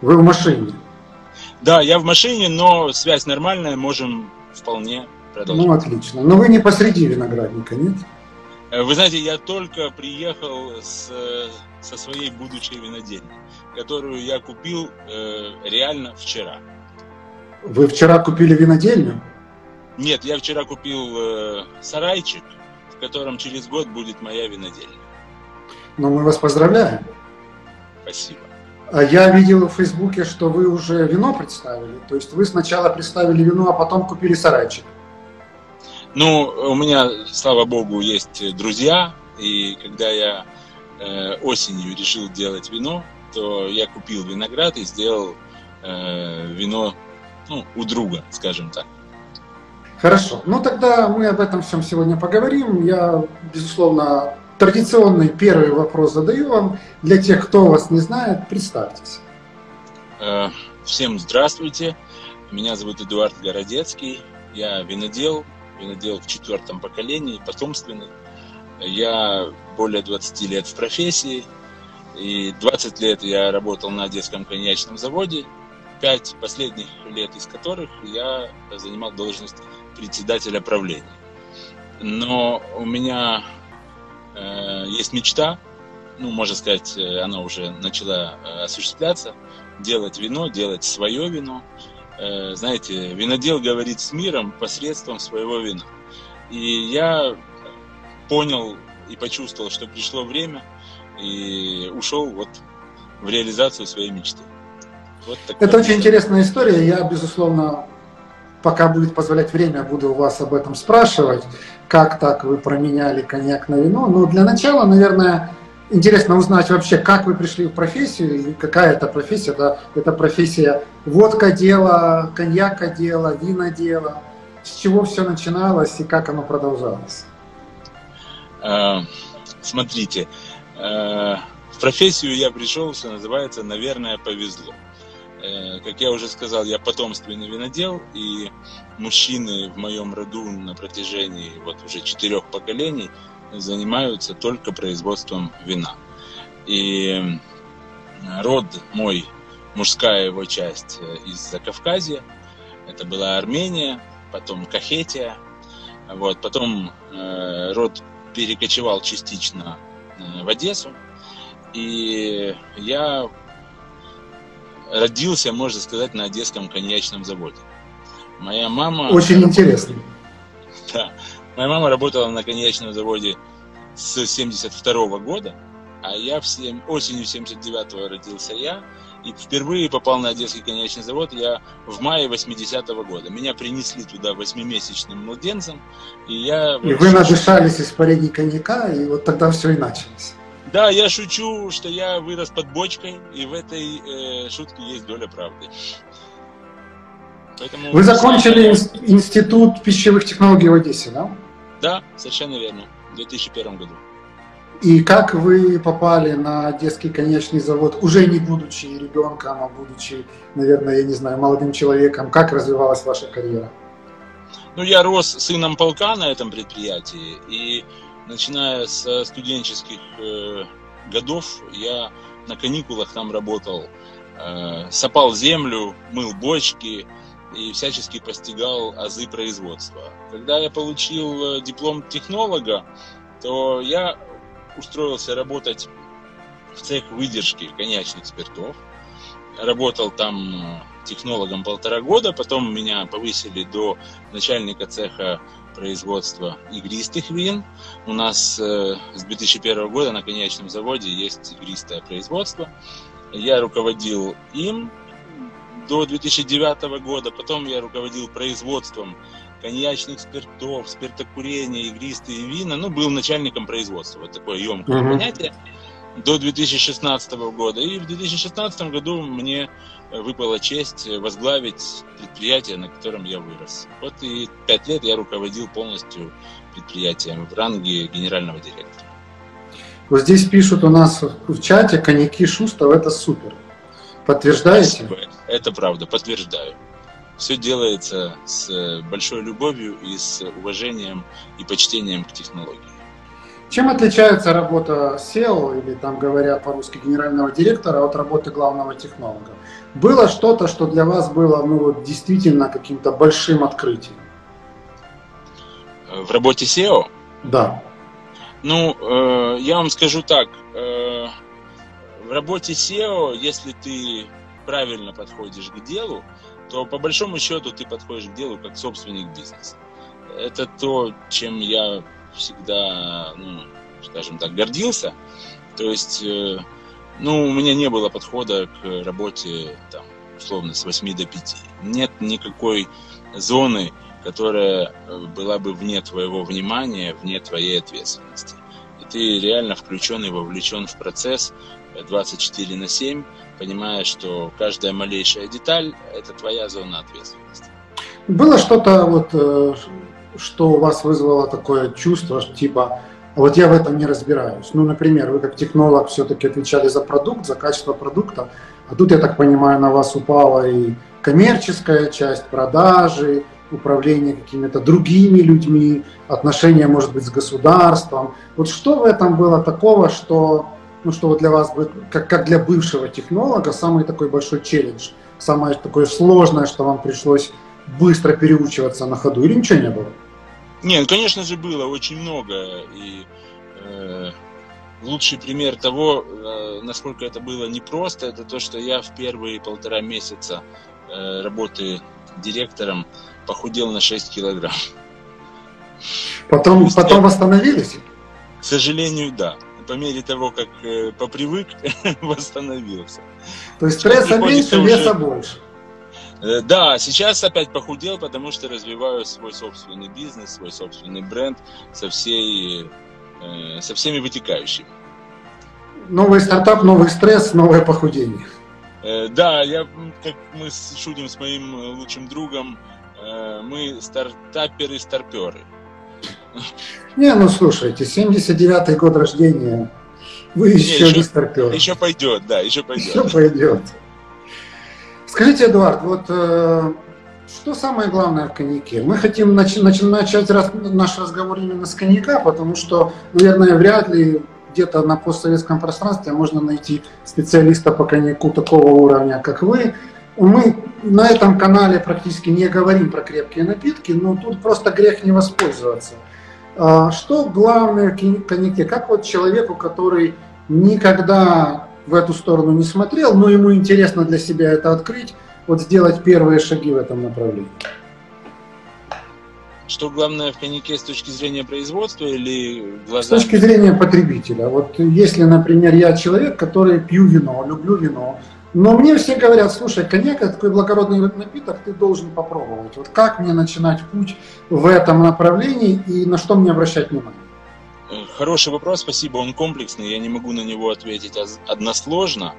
Вы в машине? Да, я в машине, но связь нормальная, можем вполне продолжить. Ну, отлично. Но вы не посреди виноградника, нет? Э, вы знаете, я только приехал с, со своей будущей винодельни, которую я купил э, реально вчера. Вы вчера купили винодельню? Нет, я вчера купил э, сарайчик, в котором через год будет моя винодельня. Ну, мы вас поздравляем. Спасибо. А я видел в Фейсбуке, что вы уже вино представили. То есть вы сначала представили вино, а потом купили сарайчик. Ну, у меня, слава богу, есть друзья. И когда я э, осенью решил делать вино, то я купил виноград и сделал э, вино ну, у друга, скажем так. Хорошо. Ну тогда мы об этом всем сегодня поговорим. Я, безусловно, Традиционный первый вопрос задаю вам. Для тех, кто вас не знает, представьтесь. Э, всем здравствуйте. Меня зовут Эдуард Городецкий. Я винодел, винодел в четвертом поколении, потомственный. Я более 20 лет в профессии. И 20 лет я работал на детском коньячном заводе. Пять последних лет из которых я занимал должность председателя правления. Но у меня есть мечта, ну, можно сказать, э, она уже начала э, осуществляться, делать вино, делать свое вино. Знаете, винодел говорит с миром посредством своего вина. И я понял и почувствовал, что пришло время, и ушел вот в реализацию своей мечты. Вот Это очень интересная история. Я, безусловно, пока будет позволять время, буду у вас об этом спрашивать, как так вы променяли коньяк на вино. Но для начала, наверное, интересно узнать вообще, как вы пришли в профессию и какая это профессия. Да? Это профессия водка дела, коньяка дела, вина дела. С чего все начиналось и как оно продолжалось? А, смотрите, а, в профессию я пришел, что называется, наверное, повезло. Э, как я уже сказал, я потомственный винодел, и мужчины в моем роду на протяжении вот уже четырех поколений занимаются только производством вина. И род мой, мужская его часть э, из Закавказья, это была Армения, потом Кахетия, вот, потом э, род перекочевал частично э, в Одессу, и я родился, можно сказать, на Одесском коньячном заводе. Моя мама... Очень интересно. Да. Моя мама работала на коньячном заводе с 72 года, а я в 7, осенью 79-го родился я, и впервые попал на Одесский коньячный завод я в мае 80-го года. Меня принесли туда восьмимесячным младенцем, и я... И вы надышались испарений коньяка, и вот тогда все и началось. Да, я шучу, что я вырос под бочкой, и в этой э, шутке есть доля правды. Поэтому Вы закончили самое... институт пищевых технологий в Одессе, да? Да, совершенно верно, в 2001 году. И как вы попали на Одесский конечный завод, уже не будучи ребенком, а будучи, наверное, я не знаю, молодым человеком, как развивалась ваша карьера? Ну, я рос сыном полка на этом предприятии, и начиная с студенческих э, годов, я на каникулах там работал, э, сопал землю, мыл бочки и всячески постигал азы производства. Когда я получил э, диплом технолога, то я устроился работать в цех выдержки коньячных спиртов. Работал там технологом полтора года, потом меня повысили до начальника цеха производства игристых вин. У нас э, с 2001 года на конечном заводе есть игристое производство. Я руководил им до 2009 года, потом я руководил производством коньячных спиртов, спиртокурения, игристые вина, ну, был начальником производства, вот такое емкое uh-huh. понятие. до 2016 года. И в 2016 году мне выпала честь возглавить предприятие, на котором я вырос. Вот и пять лет я руководил полностью предприятием в ранге генерального директора. Вот здесь пишут у нас в чате коньяки Шустов, это супер. Подтверждаете? Спасибо. Это правда, подтверждаю. Все делается с большой любовью и с уважением и почтением к технологии. Чем отличается работа SEO или там говоря по-русски генерального директора от работы главного технолога? Было что-то, что для вас было ну, вот, действительно каким-то большим открытием? В работе SEO? Да. Ну, э, я вам скажу так. Э, в работе SEO, если ты правильно подходишь к делу, то по большому счету ты подходишь к делу как собственник бизнеса. Это то, чем я всегда, ну, скажем так, гордился. То есть, э, ну, у меня не было подхода к работе, там, условно, с 8 до 5. Нет никакой зоны, которая э, была бы вне твоего внимания, вне твоей ответственности. И ты реально включен и вовлечен в процесс 24 на 7, понимая, что каждая малейшая деталь – это твоя зона ответственности. Было что-то вот э, что у вас вызвало такое чувство, типа, вот я в этом не разбираюсь. Ну, например, вы как технолог все-таки отвечали за продукт, за качество продукта, а тут, я так понимаю, на вас упала и коммерческая часть, продажи, управление какими-то другими людьми, отношения, может быть, с государством. Вот что в этом было такого, что, ну, что вот для вас, как, как для бывшего технолога, самый такой большой челлендж, самое такое сложное, что вам пришлось быстро переучиваться на ходу, или ничего не было? Нет, ну, конечно же, было очень много. И э, лучший пример того, э, насколько это было непросто, это то, что я в первые полтора месяца э, работы директором похудел на 6 килограмм. Потом, потом восстановились? К сожалению, да. По мере того, как э, попривык, восстановился. То есть стресса меньше, веса больше. Э, да, сейчас опять похудел, потому что развиваю свой собственный бизнес, свой собственный бренд со, всей, э, со всеми вытекающими. Новый стартап, новый стресс, новое похудение. Э, да, я, как мы шутим с моим лучшим другом, мы стартаперы-старперы. Не, ну слушайте, 79-й год рождения, вы еще не, еще не старпер. Еще пойдет, да, еще пойдет. Еще пойдет. Скажите, Эдуард, вот э, что самое главное в коньяке? Мы хотим нач- нач- начать раз, наш разговор именно с коньяка, потому что, наверное, вряд ли где-то на постсоветском пространстве можно найти специалиста по коньяку такого уровня, как вы. Мы на этом канале практически не говорим про крепкие напитки, но тут просто грех не воспользоваться. А что главное в коньяке? Как вот человеку, который никогда в эту сторону не смотрел, но ему интересно для себя это открыть, вот сделать первые шаги в этом направлении. Что главное в коньяке с точки зрения производства или глазами? С точки зрения потребителя. Вот если, например, я человек, который пью вино, люблю вино, но мне все говорят, слушай, коньяк это такой благородный напиток, ты должен попробовать. Вот как мне начинать путь в этом направлении и на что мне обращать внимание? Хороший вопрос, спасибо. Он комплексный, я не могу на него ответить односложно.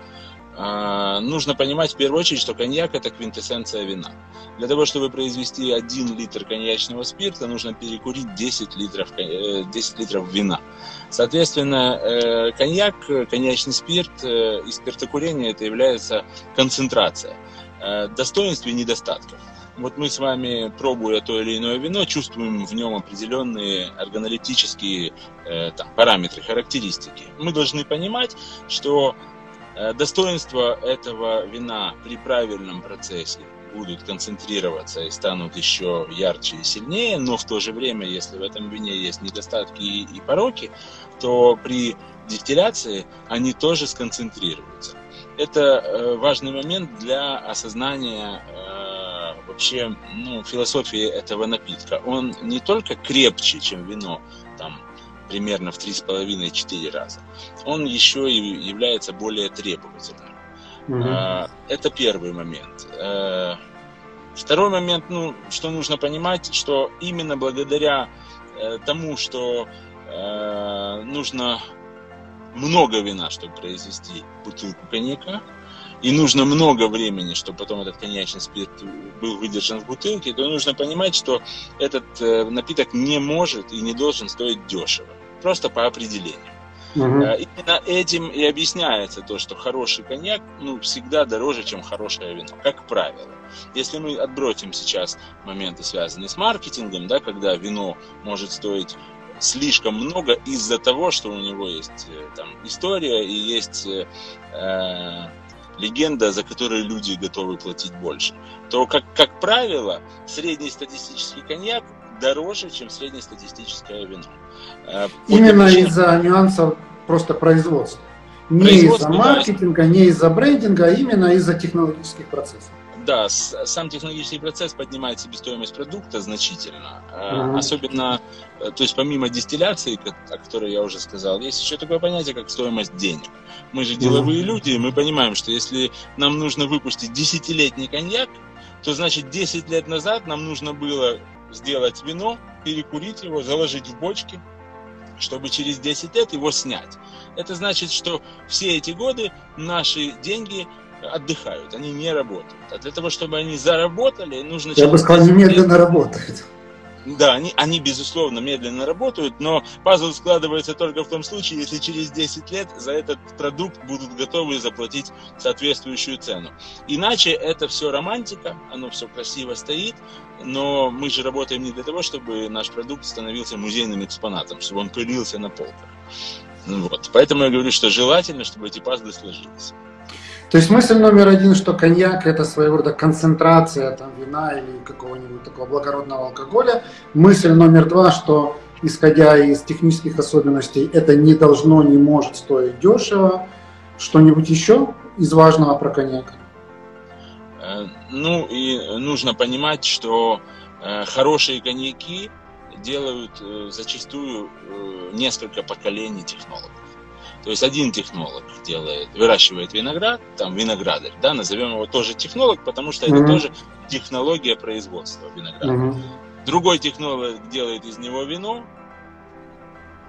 А, нужно понимать в первую очередь, что коньяк это квинтэссенция вина. Для того, чтобы произвести 1 литр коньячного спирта, нужно перекурить 10 литров, 10 э, литров вина. Соответственно, э, коньяк, коньячный спирт э, и спиртокурение это является концентрация достоинств и недостатков. Вот мы с вами, пробуя то или иное вино, чувствуем в нем определенные органолептические э, там, параметры, характеристики. Мы должны понимать, что э, достоинства этого вина при правильном процессе будут концентрироваться и станут еще ярче и сильнее, но в то же время, если в этом вине есть недостатки и, и пороки, то при дистилляции они тоже сконцентрируются. Это э, важный момент для осознания э, вообще ну, философии этого напитка. Он не только крепче, чем вино, там, примерно в 3,5-4 раза, он еще и является более требовательным. Угу. Это первый момент. Э, второй момент, ну, что нужно понимать, что именно благодаря э, тому, что э, нужно много вина, чтобы произвести бутылку коньяка, и нужно много времени, чтобы потом этот коньячный спирт был выдержан в бутылке, то нужно понимать, что этот э, напиток не может и не должен стоить дешево. Просто по определению. Угу. Именно этим и объясняется то, что хороший коньяк ну, всегда дороже, чем хорошее вино, как правило. Если мы отбросим сейчас моменты, связанные с маркетингом, да, когда вино может стоить слишком много из-за того, что у него есть э, там история и есть э, легенда, за которую люди готовы платить больше, то, как, как правило, среднестатистический коньяк дороже, чем среднестатистическое вино. Э, Именно причине... из-за нюансов просто производства. Не из-за маркетинга, да. не из-за брендинга, а именно из-за технологических процессов. Да, сам технологический процесс поднимает себестоимость продукта значительно. Uh-huh. Особенно, э, то есть помимо дистилляции, о которой я уже сказал, есть еще такое понятие, как стоимость денег. Мы же деловые uh-huh. люди, мы понимаем, что если нам нужно выпустить десятилетний коньяк, то значит 10 лет назад нам нужно было сделать вино, перекурить его, заложить в бочки, чтобы через 10 лет его снять. Это значит, что все эти годы наши деньги отдыхают, они не работают. А для того, чтобы они заработали, нужно... Я бы сказал, немедленно лет... работают. Да, они, они, безусловно, медленно работают, но пазл складывается только в том случае, если через 10 лет за этот продукт будут готовы заплатить соответствующую цену. Иначе это все романтика, оно все красиво стоит, но мы же работаем не для того, чтобы наш продукт становился музейным экспонатом, чтобы он пылился на полках. Вот. Поэтому я говорю, что желательно, чтобы эти пазлы сложились. То есть мысль номер один, что коньяк это своего рода концентрация там, вина или какого-нибудь такого благородного алкоголя. Мысль номер два, что исходя из технических особенностей, это не должно, не может стоить дешево. Что-нибудь еще из важного про коньяк? Э, ну и нужно понимать, что э, хорошие коньяки делают э, зачастую несколько поколений технологов. То есть один технолог делает, выращивает виноград, там виноградарь, да, назовем его тоже технолог, потому что mm-hmm. это тоже технология производства винограда. Mm-hmm. Другой технолог делает из него вино,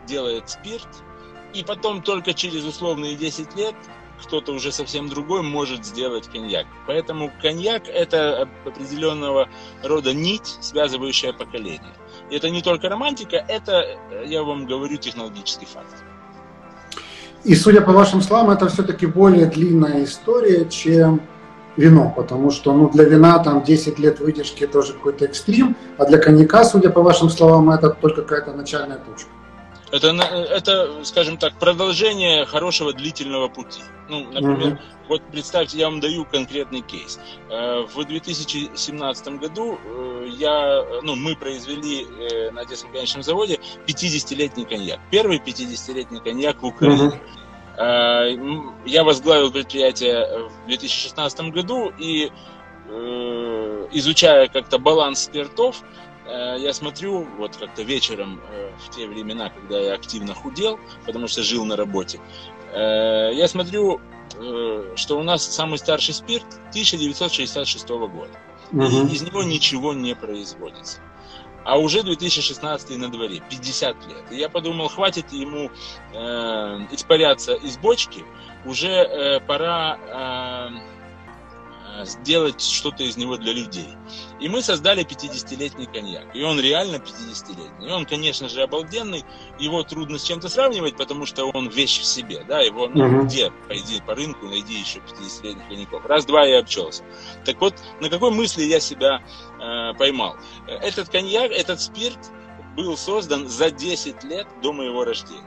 делает спирт, и потом только через условные 10 лет кто-то уже совсем другой может сделать коньяк. Поэтому коньяк это определенного рода нить, связывающая поколение. И это не только романтика, это, я вам говорю, технологический факт. И судя по вашим словам, это все-таки более длинная история, чем вино, потому что ну, для вина там 10 лет выдержки тоже какой-то экстрим, а для коньяка, судя по вашим словам, это только какая-то начальная точка. Это, это, скажем так, продолжение хорошего длительного пути. Ну, например, угу. вот представьте, я вам даю конкретный кейс. Э, в 2017 году э, я, ну, мы произвели э, на Одесском конечном заводе 50-летний коньяк. Первый 50-летний коньяк в Украине. Угу. Я возглавил предприятие в 2016 году и изучая как-то баланс спиртов, Э, я смотрю, вот как-то вечером э, в те времена, когда я активно худел, потому что жил на работе, э, я смотрю, что у нас самый старший спирт 1966 года. Угу. И из него ничего не производится. А уже 2016 на дворе, 50 лет. И я подумал, хватит ему э, испаряться из бочки, уже э, пора э, сделать что-то из него для людей. И мы создали 50-летний коньяк. И он реально 50-летний. И он, конечно же, обалденный. Его трудно с чем-то сравнивать, потому что он вещь в себе. Да? Его, ну, uh-huh. где? Пойди по рынку, найди еще 50-летних коньяков. Раз-два и обчелся. Так вот, на какой мысли я себя э, поймал? Этот коньяк, этот спирт был создан за 10 лет до моего рождения.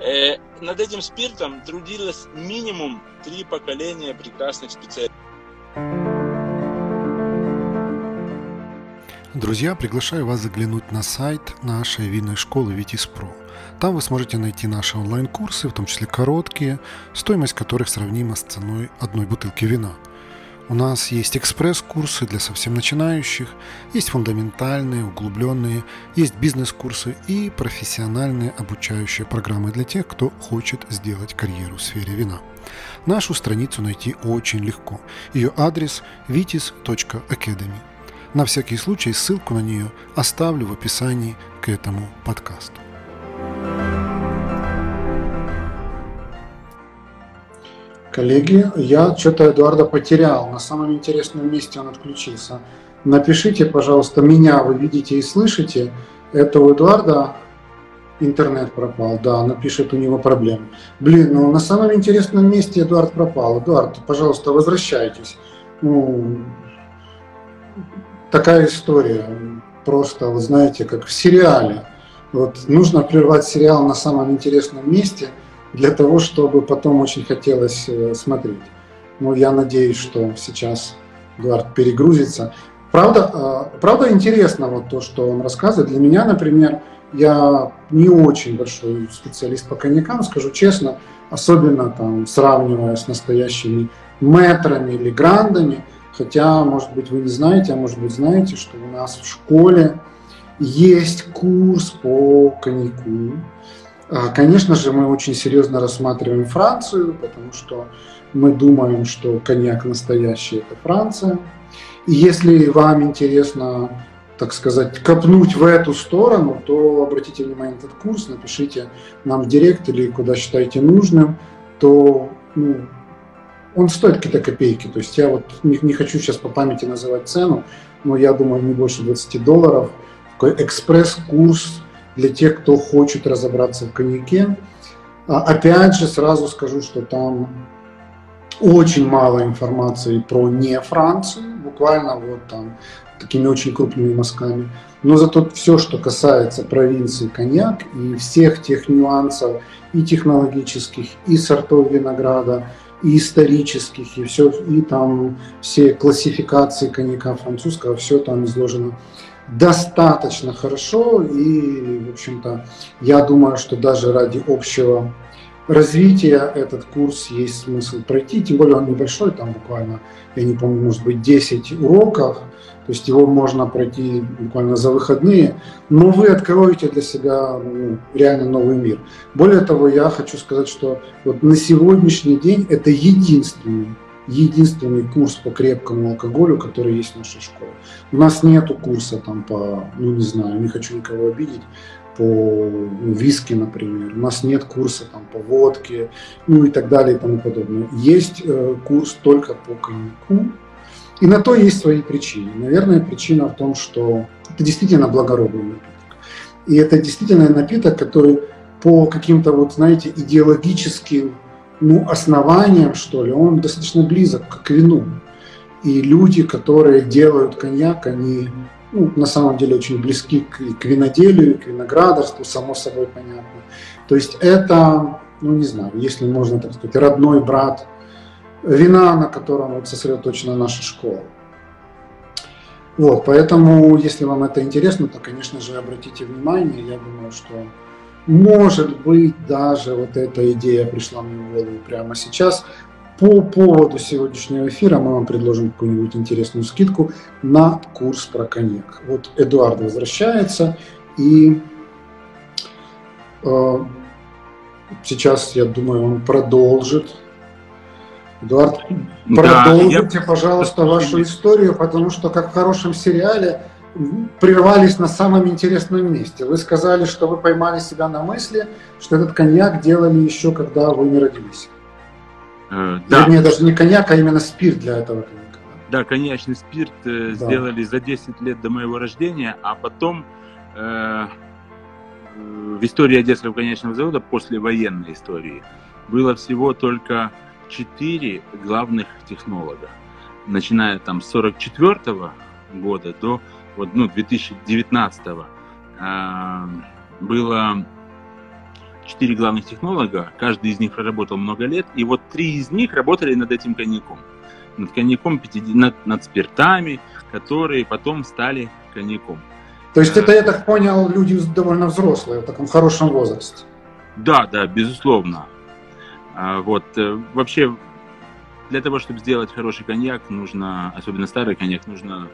Э, над этим спиртом трудилось минимум три поколения прекрасных специалистов. Друзья, приглашаю вас заглянуть на сайт нашей винной школы Витис Про. Там вы сможете найти наши онлайн-курсы, в том числе короткие, стоимость которых сравнима с ценой одной бутылки вина. У нас есть экспресс-курсы для совсем начинающих, есть фундаментальные, углубленные, есть бизнес-курсы и профессиональные обучающие программы для тех, кто хочет сделать карьеру в сфере вина. Нашу страницу найти очень легко. Ее адрес vitis.academy. На всякий случай ссылку на нее оставлю в описании к этому подкасту. Коллеги, я что-то Эдуарда потерял. На самом интересном месте он отключился. Напишите, пожалуйста, меня вы видите и слышите. Это у Эдуарда интернет пропал. Да, напишет, у него проблемы. Блин, ну на самом интересном месте Эдуард пропал. Эдуард, пожалуйста, возвращайтесь. Ну, такая история. Просто, вы знаете, как в сериале. Вот нужно прервать сериал на самом интересном месте – для того, чтобы потом очень хотелось э, смотреть. Ну, я надеюсь, что сейчас Эдуард перегрузится. Правда, э, правда интересно вот то, что он рассказывает. Для меня, например, я не очень большой специалист по коньякам, скажу честно, особенно там сравнивая с настоящими метрами или грандами. Хотя, может быть, вы не знаете, а может быть, знаете, что у нас в школе есть курс по коньяку. А, конечно же, мы очень серьезно рассматриваем Францию, потому что мы думаем, что коньяк настоящий – это Франция. И если вам интересно, так сказать, копнуть в эту сторону, то обратите внимание на этот курс, напишите нам в директ или куда считаете нужным, то ну, он стоит какие-то копейки. То есть я вот не, не хочу сейчас по памяти называть цену, но я думаю, не больше 20 долларов. Такой экспресс-курс для тех, кто хочет разобраться в коньяке. А, опять же, сразу скажу, что там очень мало информации про не Францию, буквально вот там такими очень крупными мазками. Но зато все, что касается провинции коньяк и всех тех нюансов и технологических, и сортов винограда, и исторических, и все, и там все классификации коньяка французского, все там изложено достаточно хорошо, и, в общем-то, я думаю, что даже ради общего развития этот курс есть смысл пройти, тем более он небольшой, там буквально, я не помню, может быть 10 уроков, то есть его можно пройти буквально за выходные, но вы откроете для себя ну, реально новый мир. Более того, я хочу сказать, что вот на сегодняшний день это единственный единственный курс по крепкому алкоголю, который есть в нашей школе. У нас нету курса там по, ну не знаю, не хочу никого обидеть, по ну, виски, например. У нас нет курса там по водке, ну и так далее и тому подобное. Есть э, курс только по коньяку, и на то есть свои причины. Наверное, причина в том, что это действительно благородный напиток. И это действительно напиток, который по каким-то вот, знаете, идеологическим ну, основанием, что ли, он достаточно близок к вину. И люди, которые делают коньяк, они ну, на самом деле очень близки к, к виноделию, к виноградарству, само собой понятно. То есть это, ну не знаю, если можно так сказать, родной брат вина, на котором вот сосредоточена наша школа. Вот, поэтому, если вам это интересно, то, конечно же, обратите внимание. Я думаю, что может быть, даже вот эта идея пришла мне в голову прямо сейчас. По поводу сегодняшнего эфира мы вам предложим какую-нибудь интересную скидку на курс про коньяк. Вот Эдуард возвращается, и э, сейчас, я думаю, он продолжит. Эдуард, да, продолжите, я... пожалуйста, вашу историю, потому что, как в хорошем сериале, прервались на самом интересном месте. Вы сказали, что вы поймали себя на мысли, что этот коньяк делали еще, когда вы не родились. Э, да. Вернее, даже не коньяк, а именно спирт для этого коньяка. Да, коньячный спирт э, да. сделали за 10 лет до моего рождения, а потом э, в истории Одесского коньячного завода, после военной истории, было всего только 4 главных технолога. Начиная там с 44 года до вот, ну, 2019 э, было четыре главных технолога, каждый из них проработал много лет, и вот три из них работали над этим коньяком. Над коньяком, над, над спиртами, которые потом стали коньяком. То есть это, я так понял, люди довольно взрослые, в таком хорошем возрасте. Да, да, безусловно. А, вот, э, вообще, для того, чтобы сделать хороший коньяк, нужно, особенно старый коньяк, нужно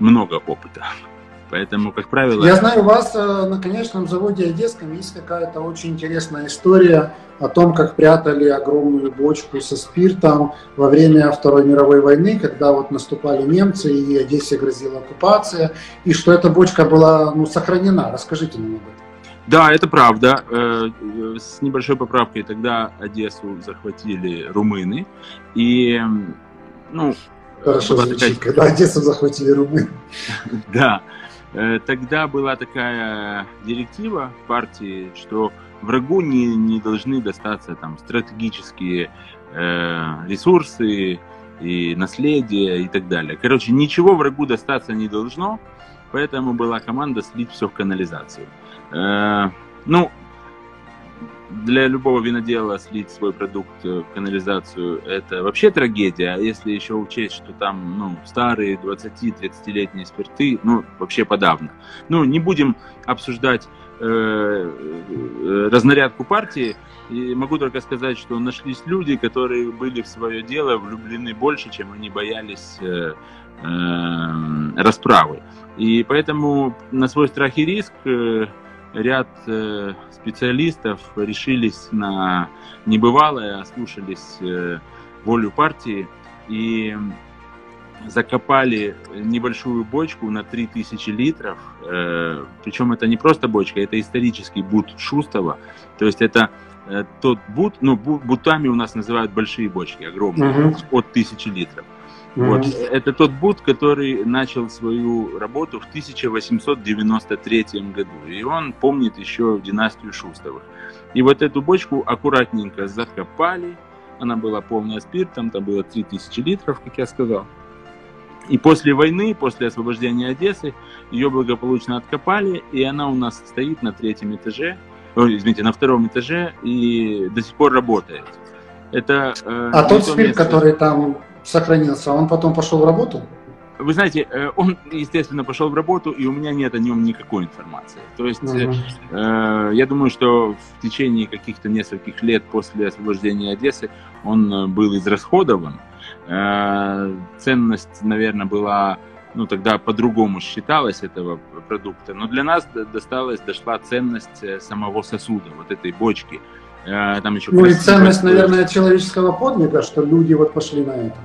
много опыта. Поэтому, как правило... Я знаю, у вас э, на конечном заводе Одесском есть какая-то очень интересная история о том, как прятали огромную бочку со спиртом во время Второй мировой войны, когда вот наступали немцы и Одессе грозила оккупация, и что эта бочка была ну, сохранена. Расскажите нам об этом. Да, это правда. Э, с небольшой поправкой тогда Одессу захватили румыны. И, ну... Хорошо звучит, такая... когда Одессу захватили румыны. Да. Э, тогда была такая директива партии, что врагу не, не должны достаться там стратегические э, ресурсы и наследие и так далее. Короче, ничего врагу достаться не должно, поэтому была команда слить все в канализацию. Э, ну, для любого винодела слить свой продукт в канализацию – это вообще трагедия. Если еще учесть, что там ну, старые 20-30-летние спирты, ну, вообще подавно. Ну, не будем обсуждать э, э, разнарядку партии. И могу только сказать, что нашлись люди, которые были в свое дело влюблены больше, чем они боялись э, э, расправы. И поэтому на свой страх и риск э, ряд э, специалистов решились на небывалое, ослушались э, волю партии и закопали небольшую бочку на 3000 литров. Э, причем это не просто бочка, это исторический бут Шустова. То есть это тот бут, ну, бутами у нас называют большие бочки, огромные, uh-huh. от 1000 литров. Mm-hmm. Вот. Это тот бут, который начал свою работу в 1893 году. И он помнит еще династию Шустовых. И вот эту бочку аккуратненько закопали. Она была полная спиртом, там было 3000 литров, как я сказал. И после войны, после освобождения Одессы, ее благополучно откопали, и она у нас стоит на третьем этаже, ой, извините, на втором этаже и до сих пор работает. Это, э, а тот спирт, место... который там сохранился, он потом пошел в работу? Вы знаете, э, он, естественно, пошел в работу, и у меня нет о нем никакой информации. То есть, uh-huh. э, я думаю, что в течение каких-то нескольких лет после освобождения Одессы он э, был израсходован. Э, ценность, наверное, была, ну, тогда по-другому считалась этого продукта. Но для нас досталась, дошла ценность э, самого сосуда, вот этой бочки. Там еще ну и ценность, наверное, человеческого подвига, что люди вот пошли на это.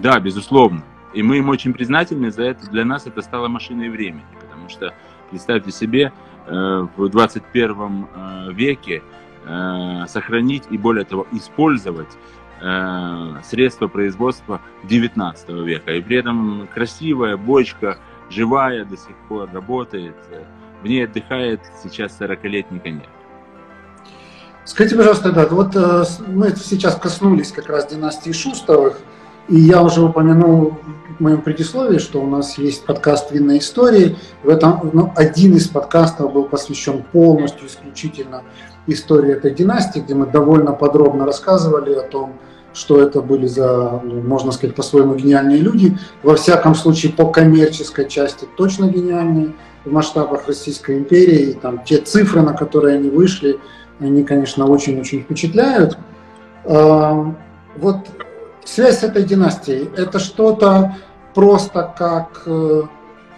Да, безусловно. И мы им очень признательны за это. Для нас это стало машиной времени, потому что, представьте себе, э, в 21 э, веке э, сохранить и, более того, использовать средства производства 19 века. И при этом красивая бочка, живая, до сих пор работает. В ней отдыхает сейчас 40-летний коньяк. Скажите, пожалуйста, да, вот мы сейчас коснулись как раз династии Шустовых. И я уже упомянул в моем предисловии, что у нас есть подкаст «Винной истории». В этом ну, один из подкастов был посвящен полностью, исключительно истории этой династии, где мы довольно подробно рассказывали о том, что это были за, ну, можно сказать, по-своему гениальные люди. Во всяком случае, по коммерческой части точно гениальные в масштабах Российской империи. И там те цифры, на которые они вышли, они, конечно, очень-очень впечатляют. Вот связь этой династией – это что-то просто как э,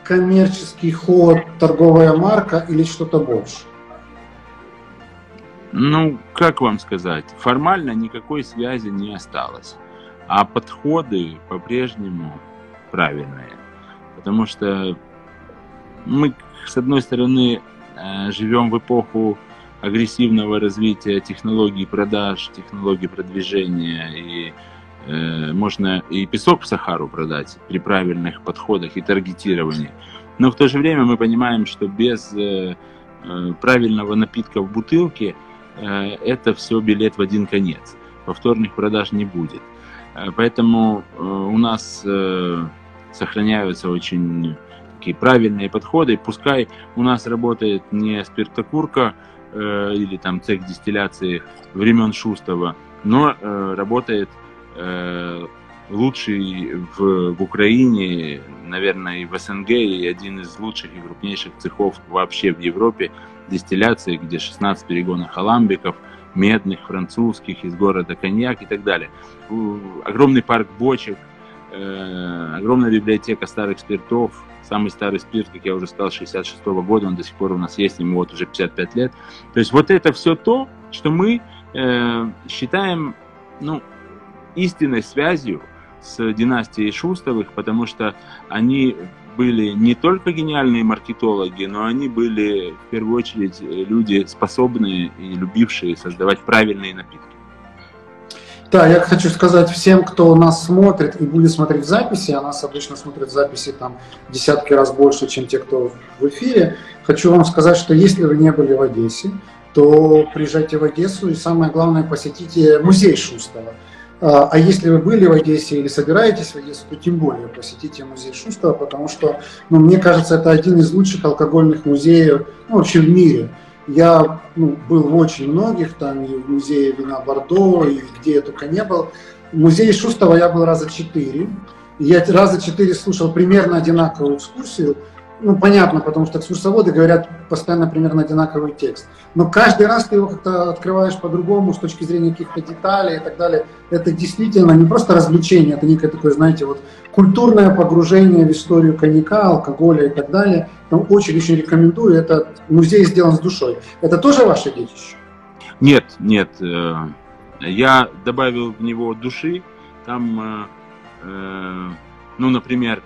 коммерческий ход, торговая марка или что-то больше? Ну, как вам сказать, формально никакой связи не осталось, а подходы по-прежнему правильные, потому что мы, с одной стороны, э, живем в эпоху агрессивного развития технологий продаж, технологий продвижения и можно и песок в Сахару продать при правильных подходах и таргетировании. Но в то же время мы понимаем, что без э, э, правильного напитка в бутылке это все билет в один конец. Повторных продаж не будет. Поэтому у нас сохраняются очень такие правильные подходы. Пускай у нас работает не спиртокурка или там цех дистилляции времен Шустова, но работает Э, лучший в, в Украине, наверное, и в СНГ, и один из лучших и крупнейших цехов вообще в Европе дистилляции, где 16 перегонов аламбиков, медных, французских, из города Коньяк и так далее. Огромный парк бочек, э, огромная библиотека старых спиртов, самый старый спирт, как я уже сказал, 66 -го года, он до сих пор у нас есть, ему вот уже 55 лет. То есть вот это все то, что мы э, считаем, ну, истинной связью с династией Шустовых, потому что они были не только гениальные маркетологи, но они были в первую очередь люди способные и любившие создавать правильные напитки. Да, я хочу сказать всем, кто нас смотрит и будет смотреть в записи, а нас обычно смотрят в записи там десятки раз больше, чем те, кто в эфире. Хочу вам сказать, что если вы не были в Одессе, то приезжайте в Одессу и самое главное посетите музей Шустова. А, а если вы были в Одессе или собираетесь в Одессу, то тем более посетите музей Шустова, потому что, ну, мне кажется, это один из лучших алкогольных музеев ну, вообще в мире. Я ну, был в очень многих, там и в музее вина Бордо, и где я только не был. В музее Шустова я был раза четыре. Я раза четыре слушал примерно одинаковую экскурсию ну, понятно, потому что экскурсоводы говорят постоянно примерно одинаковый текст. Но каждый раз ты его как-то открываешь по-другому с точки зрения каких-то деталей и так далее. Это действительно не просто развлечение, это некое такое, знаете, вот культурное погружение в историю коньяка, алкоголя и так далее. Там очень-очень рекомендую. Это музей сделан с душой. Это тоже ваше детище? Нет, нет. Э, я добавил в него души. Там, э, э, ну, например,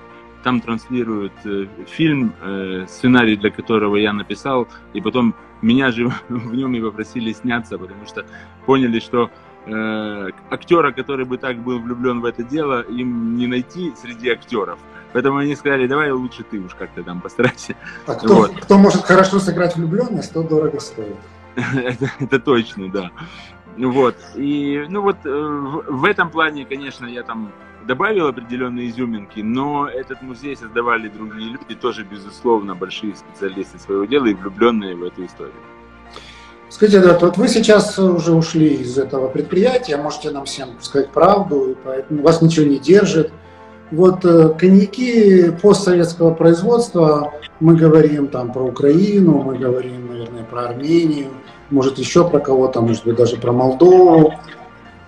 там транслируют э, фильм, э, сценарий для которого я написал, и потом меня же в нем и попросили сняться, потому что поняли, что э, актера, который бы так был влюблен в это дело, им не найти среди актеров. Поэтому они сказали, давай лучше ты уж как-то там постарайся. А кто, вот. кто может хорошо сыграть влюбленность, то дорого стоит. это, это точно, да. Вот. И, ну вот, э, в, в этом плане, конечно, я там добавил определенные изюминки, но этот музей создавали другие люди, тоже, безусловно, большие специалисты своего дела и влюбленные в эту историю. Скажите, Эдуард, вот вы сейчас уже ушли из этого предприятия, можете нам всем сказать правду, и поэтому вас ничего не держит. Вот э, коньяки постсоветского производства, мы говорим там про Украину, мы говорим, наверное, про Армению, может еще про кого-то, может быть даже про Молдову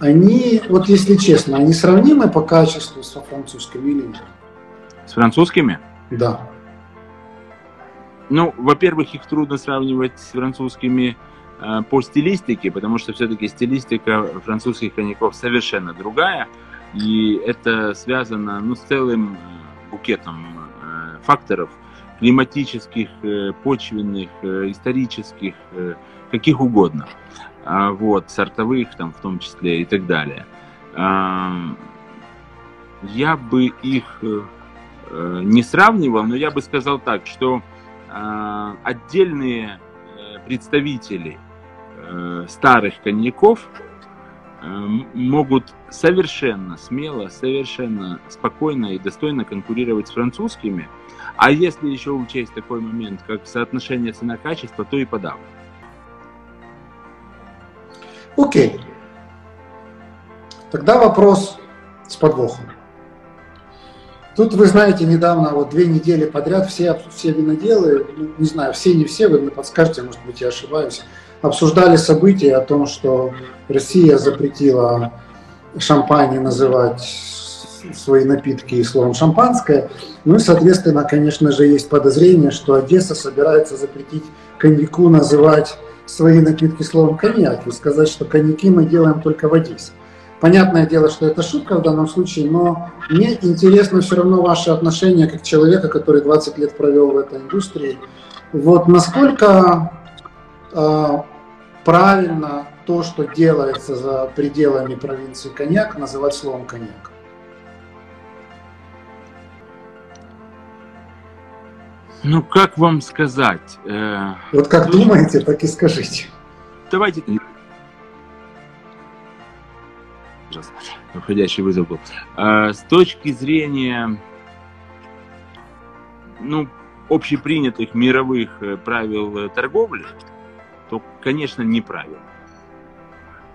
они, вот если честно, они сравнимы по качеству со французскими или нет? С французскими? Да. Ну, во-первых, их трудно сравнивать с французскими э, по стилистике, потому что все-таки стилистика французских коньяков совершенно другая, и это связано ну, с целым э, букетом э, факторов климатических, э, почвенных, э, исторических, э, каких угодно. А, вот, сортовых там в том числе и так далее. Я бы их э, э, не сравнивал, но я бы сказал так, что а, отдельные э, представители старых коньяков могут совершенно смело, совершенно спокойно и достойно конкурировать с французскими. А если еще учесть такой момент, как соотношение цена-качество, то и подавно. Окей. Тогда вопрос с подвохом. Тут, вы знаете, недавно, вот две недели подряд все, все виноделы, ну, не знаю, все, не все, вы мне подскажете, может быть, я ошибаюсь, обсуждали события о том, что Россия запретила шампань называть свои напитки словом шампанское. Ну и, соответственно, конечно же, есть подозрение, что Одесса собирается запретить коньяку называть свои напитки словом коньяк и сказать, что коньяки мы делаем только в Одессе. Понятное дело, что это шутка в данном случае, но мне интересно все равно ваше отношение как человека, который 20 лет провел в этой индустрии. Вот насколько э, правильно то, что делается за пределами провинции коньяк, называть словом коньяк? Ну, как вам сказать? Э, вот как ну, думаете, так и скажите. Давайте... Входящий вызов был. А, с точки зрения ну, общепринятых мировых э, правил э, торговли, то, конечно, неправильно.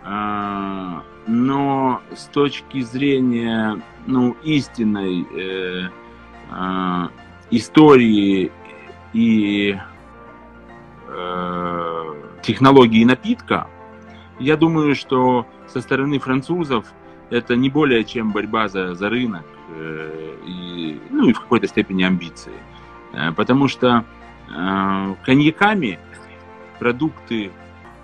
А, но с точки зрения ну, истинной э, э, истории и э, технологии напитка, я думаю, что со стороны французов это не более чем борьба за, за рынок э, и, ну, и в какой-то степени амбиции. Э, потому что э, коньяками продукты,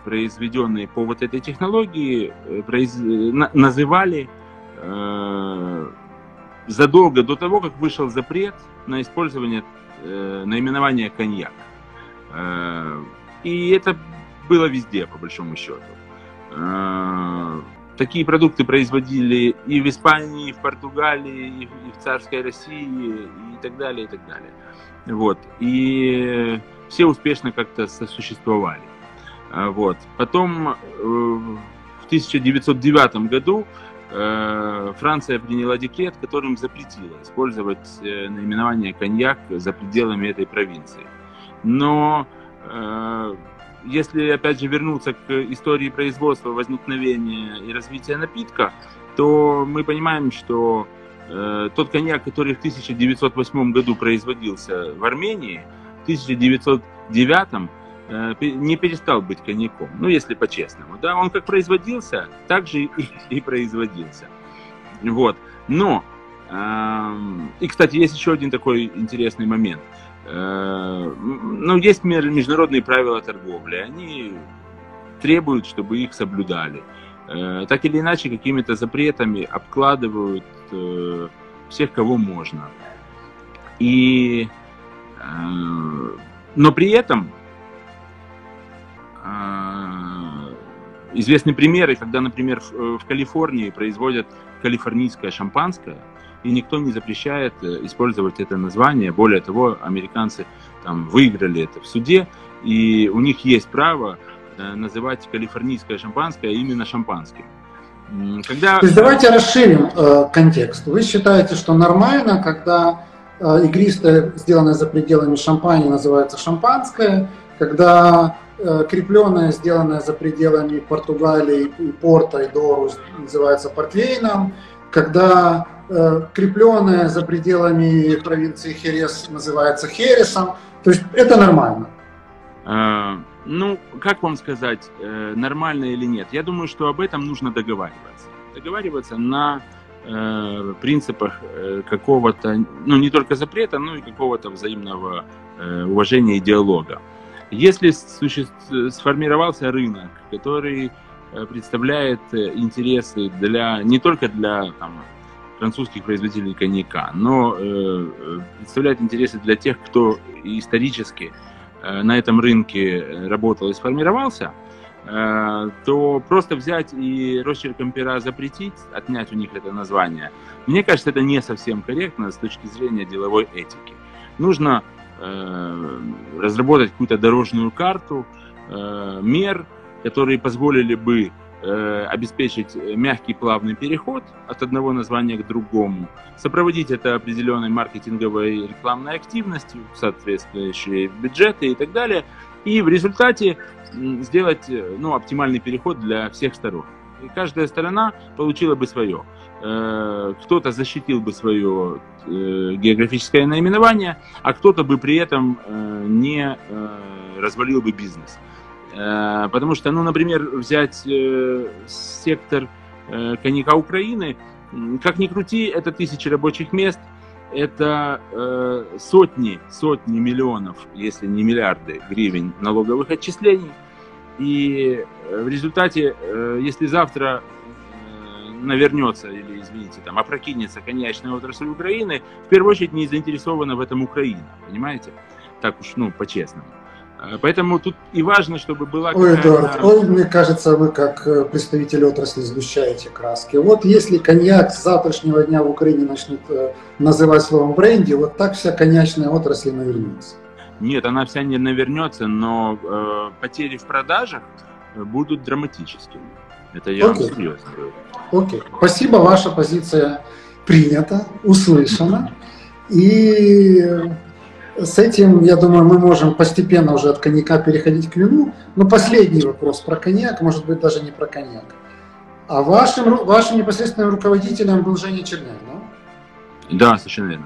произведенные по вот этой технологии, э, произ... на, называли э, задолго до того, как вышел запрет на использование э, наименования коньяк. Э, и это было везде, по большому счету. Э, такие продукты производили и в Испании, и в Португалии, и в царской России, и так далее, и так далее. Вот. И все успешно как-то сосуществовали. Э, вот. Потом в 1909 году Франция приняла декрет, которым запретила использовать наименование коньяк за пределами этой провинции. Но если, опять же, вернуться к истории производства, возникновения и развития напитка, то мы понимаем, что э, тот коньяк, который в 1908 году производился в Армении, в 1909 э, не перестал быть коньяком. Ну, если по-честному. Да, он как производился, так же и, и производился. Вот. Но, э, и, кстати, есть еще один такой интересный момент – Э, ну, есть международные правила торговли, они требуют, чтобы их соблюдали. Э, так или иначе, какими-то запретами обкладывают э, всех, кого можно. И, но при этом известны примеры, когда, например, в Калифорнии производят калифорнийское шампанское – и никто не запрещает э, использовать это название. Более того, американцы там выиграли это в суде, и у них есть право э, называть калифорнийское шампанское именно шампанским. Когда... То есть давайте расширим э, контекст. Вы считаете, что нормально, когда э, игристое, сделанное за пределами шампани, называется шампанское, когда э, крепленное, сделанное за пределами Португалии, и Порта, и Дору, называется портвейном, когда Э, крепленное за пределами провинции Херес называется Хересом. То есть это нормально. А, ну, как вам сказать, э, нормально или нет? Я думаю, что об этом нужно договариваться. Договариваться на э, принципах э, какого-то, ну, не только запрета, но и какого-то взаимного э, уважения и диалога. Если сформировался рынок, который э, представляет интересы для не только для там, французских производителей коньяка, но э, представляет интересы для тех, кто исторически э, на этом рынке работал и сформировался, э, то просто взять и росчерком пера запретить, отнять у них это название, мне кажется, это не совсем корректно с точки зрения деловой этики. Нужно э, разработать какую-то дорожную карту э, мер, которые позволили бы Э, обеспечить мягкий плавный переход от одного названия к другому, сопроводить это определенной маркетинговой рекламной активностью, соответствующие бюджеты и так далее, и в результате сделать э, ну, оптимальный переход для всех сторон. И каждая сторона получила бы свое. Э, кто-то защитил бы свое географическое наименование, а кто-то бы при этом не развалил бы бизнес. Э, потому что, ну, например, взять э, сектор э, коньяка Украины, как ни крути, это тысячи рабочих мест, это сотни, сотни миллионов, если не миллиарды гривен налоговых отчислений. И в результате, если завтра навернется или, извините, там опрокинется коньячная отрасль Украины, в первую очередь не заинтересована в этом Украина, понимаете? Так уж, ну, по-честному. Э, поэтому тут и важно, чтобы была Ой, Эдуард, ой, мне кажется, вы как э, представитель отрасли сгущаете краски. Вот если коньяк с завтрашнего дня в Украине начнут э, называть словом бренди, вот так вся коньячная отрасль навернется. Нет, она вся не навернется, но э, потери в продажах будут драматическими. Это я Окей. вам серьезно говорю. Окей. Спасибо, ваша позиция принята, услышана. И с этим, я думаю, мы можем постепенно уже от коньяка переходить к вину. Но последний вопрос про коньяк, может быть, даже не про коньяк. А вашим, вашим непосредственным руководителем был Женя Черняк, да? Да, совершенно верно.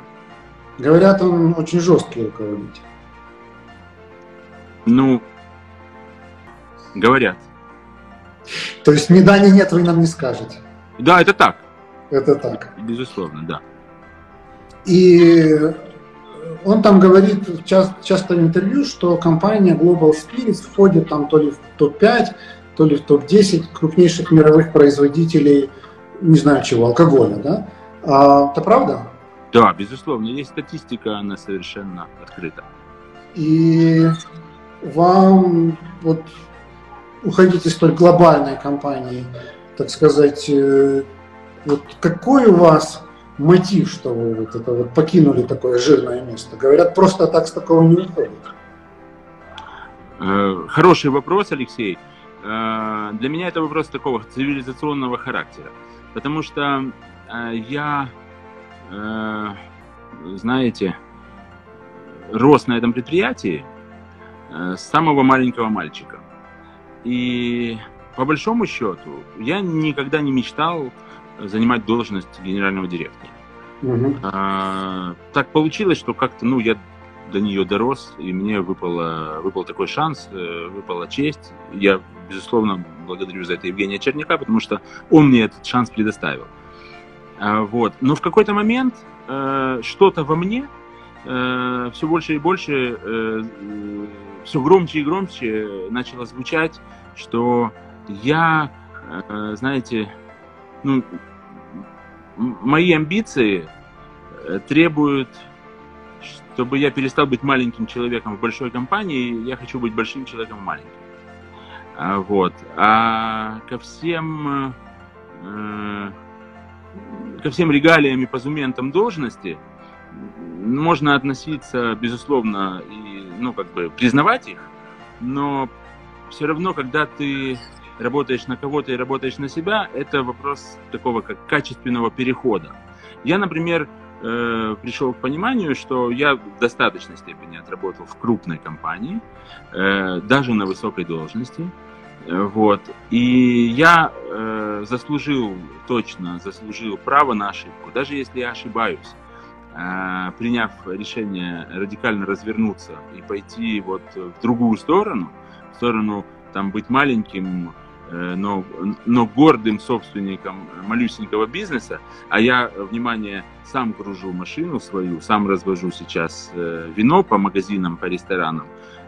Говорят, он очень жесткий руководитель. Ну, говорят. То есть ни да, ни нет вы нам не скажете? Да, это так. Это так. Безусловно, да. И он там говорит часто, часто в интервью, что компания Global Spirits входит там то ли в топ-5, то ли в топ-10 крупнейших мировых производителей, не знаю чего, алкоголя, да? А, это правда? Да, безусловно, есть статистика, она совершенно открыта. И вам вот уходить из столь глобальной компании, так сказать, э, вот какой у вас мотив, что вы вот это вот покинули такое жирное место? Говорят, просто так с такого не уходит. Э, хороший вопрос, Алексей. Э, для меня это вопрос такого цивилизационного характера. Потому что я, знаете, рос на этом предприятии самого маленького мальчика. И по большому счету я никогда не мечтал занимать должность генерального директора. Угу. А, так получилось, что как-то, ну, я до нее дорос, и мне выпало, выпал такой шанс, э, выпала честь. Я, безусловно, благодарю за это Евгения Черняка, потому что он мне этот шанс предоставил. А, вот. Но в какой-то момент э, что-то во мне э, все больше и больше, э, все громче и громче начало звучать, что я, э, знаете, ну, мои амбиции э, требуют, чтобы я перестал быть маленьким человеком в большой компании, я хочу быть большим человеком в маленькой. А, вот. А ко всем, э, ко всем регалиям и позументам должности можно относиться, безусловно, и, ну, как бы признавать их, но все равно, когда ты работаешь на кого-то и работаешь на себя, это вопрос такого как качественного перехода. Я, например, э, пришел к пониманию, что я в достаточной степени отработал в крупной компании, э, даже на высокой должности. Э, вот. И я э, заслужил, точно заслужил право на ошибку, даже если я ошибаюсь приняв решение радикально развернуться и пойти вот в другую сторону, в сторону там быть маленьким, Э, но, но гордым собственником малюсенького бизнеса, а я, внимание, сам гружу машину свою, сам развожу сейчас э, вино по магазинам, по ресторанам,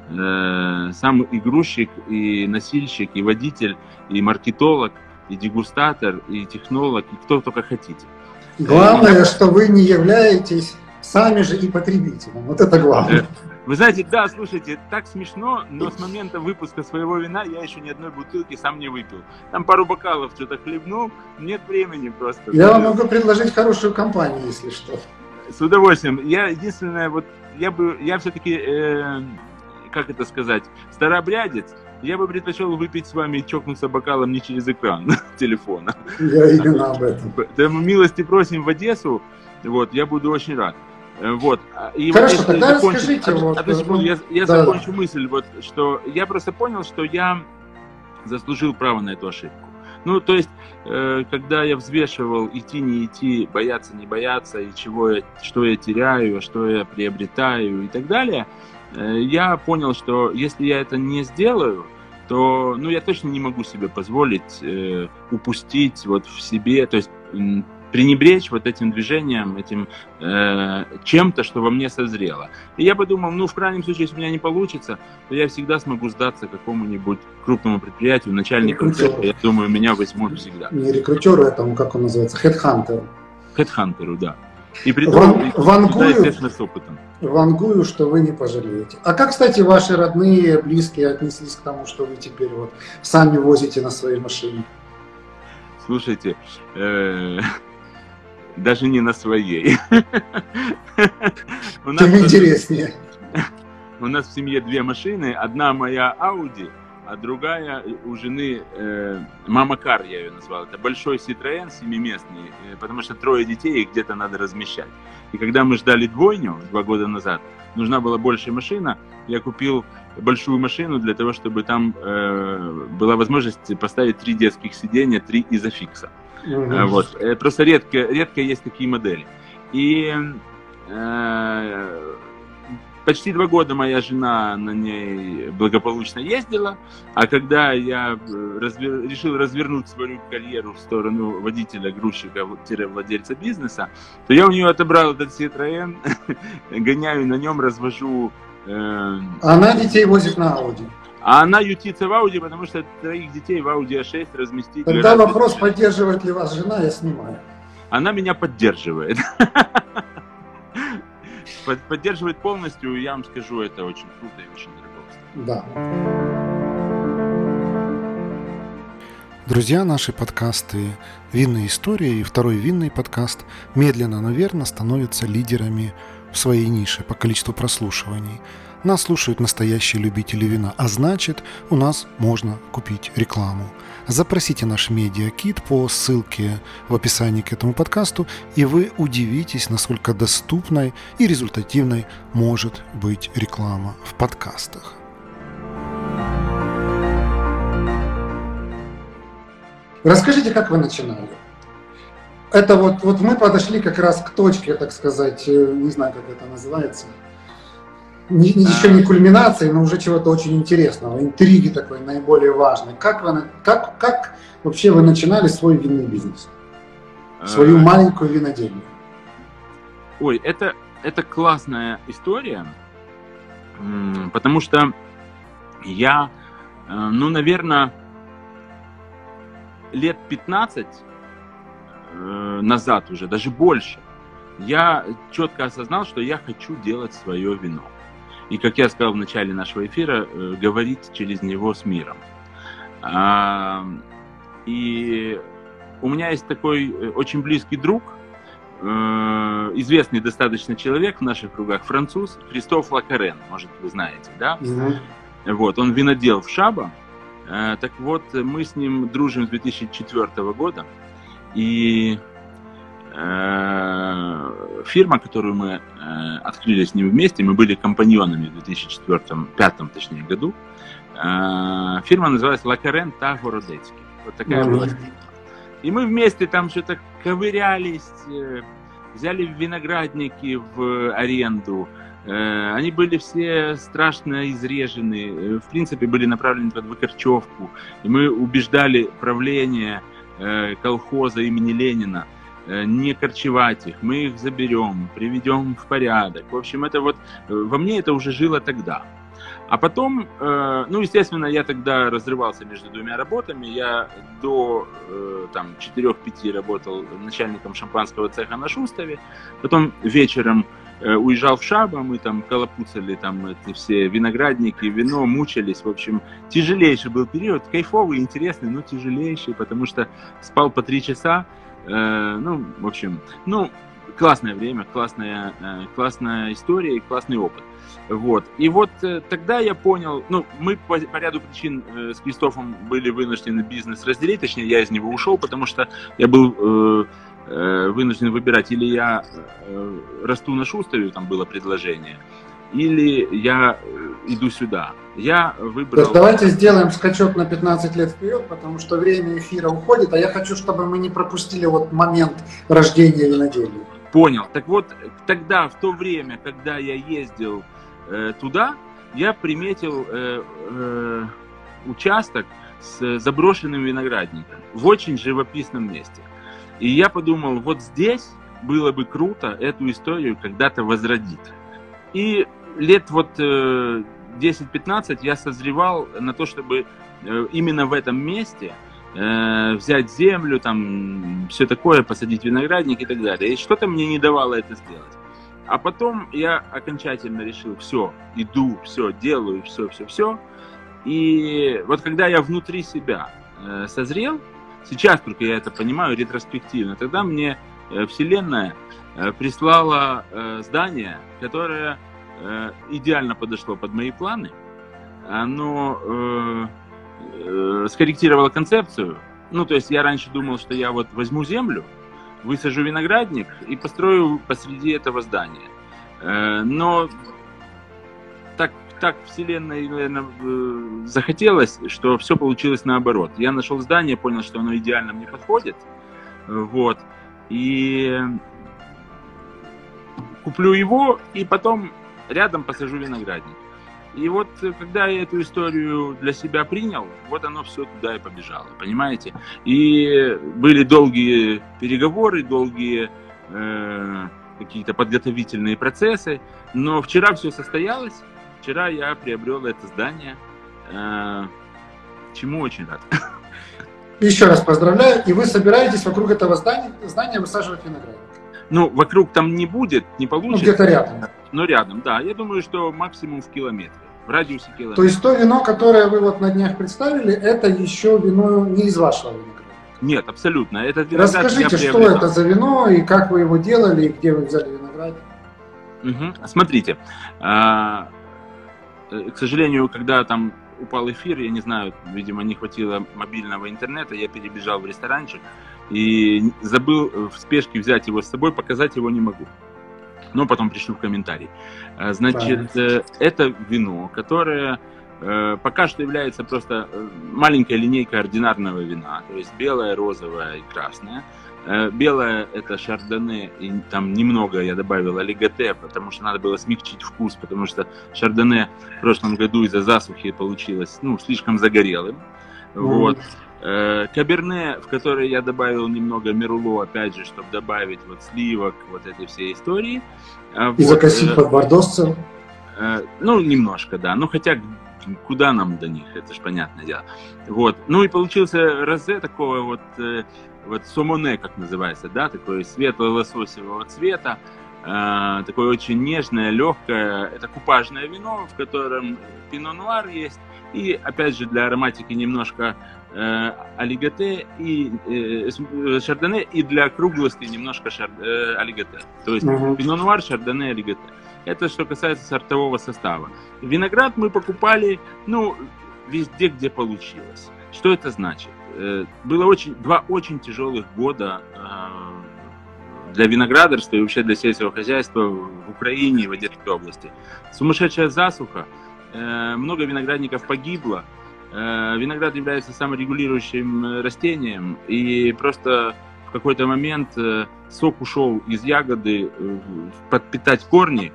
э, сам и грузчик, и носильщик, и водитель, и маркетолог, и дегустатор, и технолог, и кто только хотите. Главное, и... что вы не являетесь сами же и потребителем. Вот это главное. Вы знаете, да, слушайте, так смешно, но с момента выпуска своего вина я еще ни одной бутылки сам не выпил. Там пару бокалов что-то хлебнул, нет времени просто. Я вам могу предложить хорошую компанию, если что. С удовольствием. Я единственное, вот я бы, я все-таки, э, как это сказать, старообрядец, я бы предпочел выпить с вами и чокнуться бокалом не через экран телефона. Я именно об этом. Поэтому милости просим в Одессу, вот, я буду очень рад. Э, вот. И Хорошо, вот тогда закончу, расскажите. Одну, вот, одну секунду, я, я да, закончу да. мысль, вот, что я просто понял, что я заслужил право на эту ошибку. Ну, то есть, э, когда я взвешивал идти, не идти, бояться, не бояться, и чего я, что я теряю, что я приобретаю и так далее, я понял, что если я это не сделаю, то, ну, я точно не могу себе позволить э, упустить вот в себе, то есть пренебречь вот этим движением, этим э, чем-то, что во мне созрело. И я подумал, ну, в крайнем случае, если у меня не получится, то я всегда смогу сдаться какому-нибудь крупному предприятию, начальнику, я думаю, меня возьмут всегда. Не рекрутеру, этому, как он называется, хедхантеру. Хедхантеру, да. И при том, вангую, естественно, с опытом. Вангую, что вы не пожалеете. А как, кстати, ваши родные, близкие отнеслись к тому, что вы теперь вот сами возите на своей машине? Слушайте, э, даже не на своей. Тем интереснее. У нас в семье две машины. Одна моя Audi, а другая у жены э, Мама Кар, я ее назвал. Это большой Citroën семиместный, э, потому что трое детей их где-то надо размещать. И когда мы ждали двойню два года назад, нужна была большая машина, я купил большую машину для того, чтобы там э, была возможность поставить три детских сиденья, три изофикса. Mm-hmm. Вот. Э, просто редко, редко есть такие модели. И э, почти два года моя жена на ней благополучно ездила, а когда я э, развер... решил развернуть свою карьеру в сторону водителя, грузчика, владельца бизнеса, то я у нее отобрал этот Citroën, гоняю на нем, развожу. Э... Она детей возит на Audi. А она ютится в Ауди, потому что троих детей в Audi A6 разместить... Тогда вопрос, поддерживает ли вас жена, я снимаю. Она меня поддерживает. поддерживает полностью, я вам скажу, это очень круто и очень дорого. Да. Друзья, наши подкасты «Винная история» и второй винный подкаст медленно, но верно становятся лидерами в своей нише по количеству прослушиваний. Нас слушают настоящие любители вина, а значит, у нас можно купить рекламу. Запросите наш медиакит по ссылке в описании к этому подкасту, и вы удивитесь, насколько доступной и результативной может быть реклама в подкастах. Расскажите, как вы начинали? Это вот, вот мы подошли как раз к точке, так сказать, э, не знаю, как это называется, не, не, еще не кульминации, но уже чего-то очень интересного, интриги такой наиболее важной. Как, вы, как, как вообще вы начинали свой винный бизнес? Свою а... маленькую винодельню? Ой, это, это классная история, потому что я, э, ну, наверное, лет 15 э, назад уже, даже больше, я четко осознал, что я хочу делать свое вино. И, как я сказал в начале нашего эфира, э, говорить через него с миром. И у меня есть такой э, очень близкий друг, известный достаточно человек в наших кругах, француз, Кристоф Лакарен, может, вы знаете, да? Mm-hmm. Вот, он винодел в Шаба, Э, так вот, мы с ним дружим с 2004 года, и э, фирма, которую мы э, открыли с ним вместе, мы были компаньонами в 2004-2005 точнее году, фирма называлась Лакарен та Городецкий. Вот такая была И мы вместе там что-то ковырялись, взяли виноградники в аренду, Э, они были все страшно изрежены, э, в принципе, были направлены под выкорчевку. И мы убеждали правление э, колхоза имени Ленина не корчевать их, мы их заберем, приведем в порядок. В общем, это вот во мне это уже жило тогда. А потом, ну, естественно, я тогда разрывался между двумя работами. Я до там 4-5 работал начальником шампанского цеха на Шустове. Потом вечером Э, уезжал в Шаба, мы там колопуцали там эти все виноградники, вино, мучились, в общем, тяжелейший был период, кайфовый, интересный, но тяжелейший, потому что спал по три часа, э, ну, в общем, ну, классное время, классная, э, классная история и классный опыт. Вот. И вот э, тогда я понял, ну, мы по, по ряду причин э, с Кристофом были вынуждены бизнес разделить, точнее, я из него ушел, потому что я был э, Э, вынужден выбирать, или я э, расту на Шустере, там было предложение, или я э, иду сюда. Я выбрал... давайте сделаем скачок на 15 лет вперед, потому что время эфира уходит, а я хочу, чтобы мы не пропустили вот момент рождения виноделия. Понял. Так вот, тогда, в то время, когда я ездил э, туда, я приметил э, э, участок с заброшенным виноградником в очень живописном месте. И я подумал, вот здесь было бы круто эту историю когда-то возродить. И лет вот 10-15 э, я созревал на то, чтобы э, именно в этом месте э, взять землю, там все такое, посадить виноградник и так далее. И что-то мне не давало это сделать. А потом я окончательно решил, все, иду, все, делаю, все, все, все. И вот когда я внутри себя созрел, Сейчас только я это понимаю ретроспективно. Тогда мне Вселенная прислала э, здание, которое идеально подошло под мои планы. Оно скорректировало концепцию. Ну, то есть я раньше думал, что я вот возьму землю, высажу виноградник и построю посреди этого здания. Но так так вселенной, наверное, э, захотелось, что все получилось наоборот. Я нашел здание, понял, что оно идеально мне подходит. Вот. И куплю его, и потом рядом посажу виноградник. И вот э, когда я эту историю для себя принял, вот оно все туда и побежало, понимаете? И были долгие переговоры, долгие э, какие-то подготовительные процессы, но вчера все состоялось, Вчера я приобрел это здание, э, чему очень рад. Еще раз поздравляю. И вы собираетесь вокруг этого здания, здания высаживать виноградник? Ну, вокруг там не будет, не получится. Ну, где-то рядом. Но рядом, да. Я думаю, что максимум в километре. В радиусе километра. То есть то вино, которое вы вот на днях представили, это еще вино не из вашего винограда? Нет, абсолютно. Это Расскажите, что это за вино и как вы его делали, и где вы взяли виноград? Угу. Смотрите, а, э, к сожалению, когда там упал эфир, я не знаю, видимо, не хватило мобильного интернета, я перебежал в ресторанчик и забыл в спешке взять его с собой, показать его не могу. Но потом пришлю в комментарий. А, значит, Правильно. Э, это вино, которое э, пока что является просто э, маленькая линейка ординарного вина, то есть белое, розовое и красное. Белое это шардоне, и там немного я добавил олиготе, потому что надо было смягчить вкус, потому что шардоне в прошлом году из-за засухи получилось ну, слишком загорелым. Mm. Вот. Э, каберне, в который я добавил немного меруло, опять же, чтобы добавить вот сливок, вот этой всей истории. А И вот, закосить э, под бордосцем? Э, ну, немножко, да. Ну, хотя куда нам до них, это же понятное дело. Вот. Ну и получился розе такого вот, вот сомоне, как называется, да, такой светло-лососевого цвета, такое очень нежное, легкое. Это купажное вино, в котором пино-нуар есть. И, опять же, для ароматики немножко э, алигате и э, э, шардоне, и для круглости немножко шар, э, алигате. То есть uh-huh. пино нуар, шардоне, алигате. Это что касается сортового состава. Виноград мы покупали, ну, везде, где получилось. Что это значит? Э, было очень, два очень тяжелых года э, для виноградарства и вообще для сельского хозяйства в Украине и в Одесской области. Сумасшедшая засуха, э, много виноградников погибло, Э, виноград является саморегулирующим э, растением, и просто в какой-то момент э, сок ушел из ягоды подпитать корни,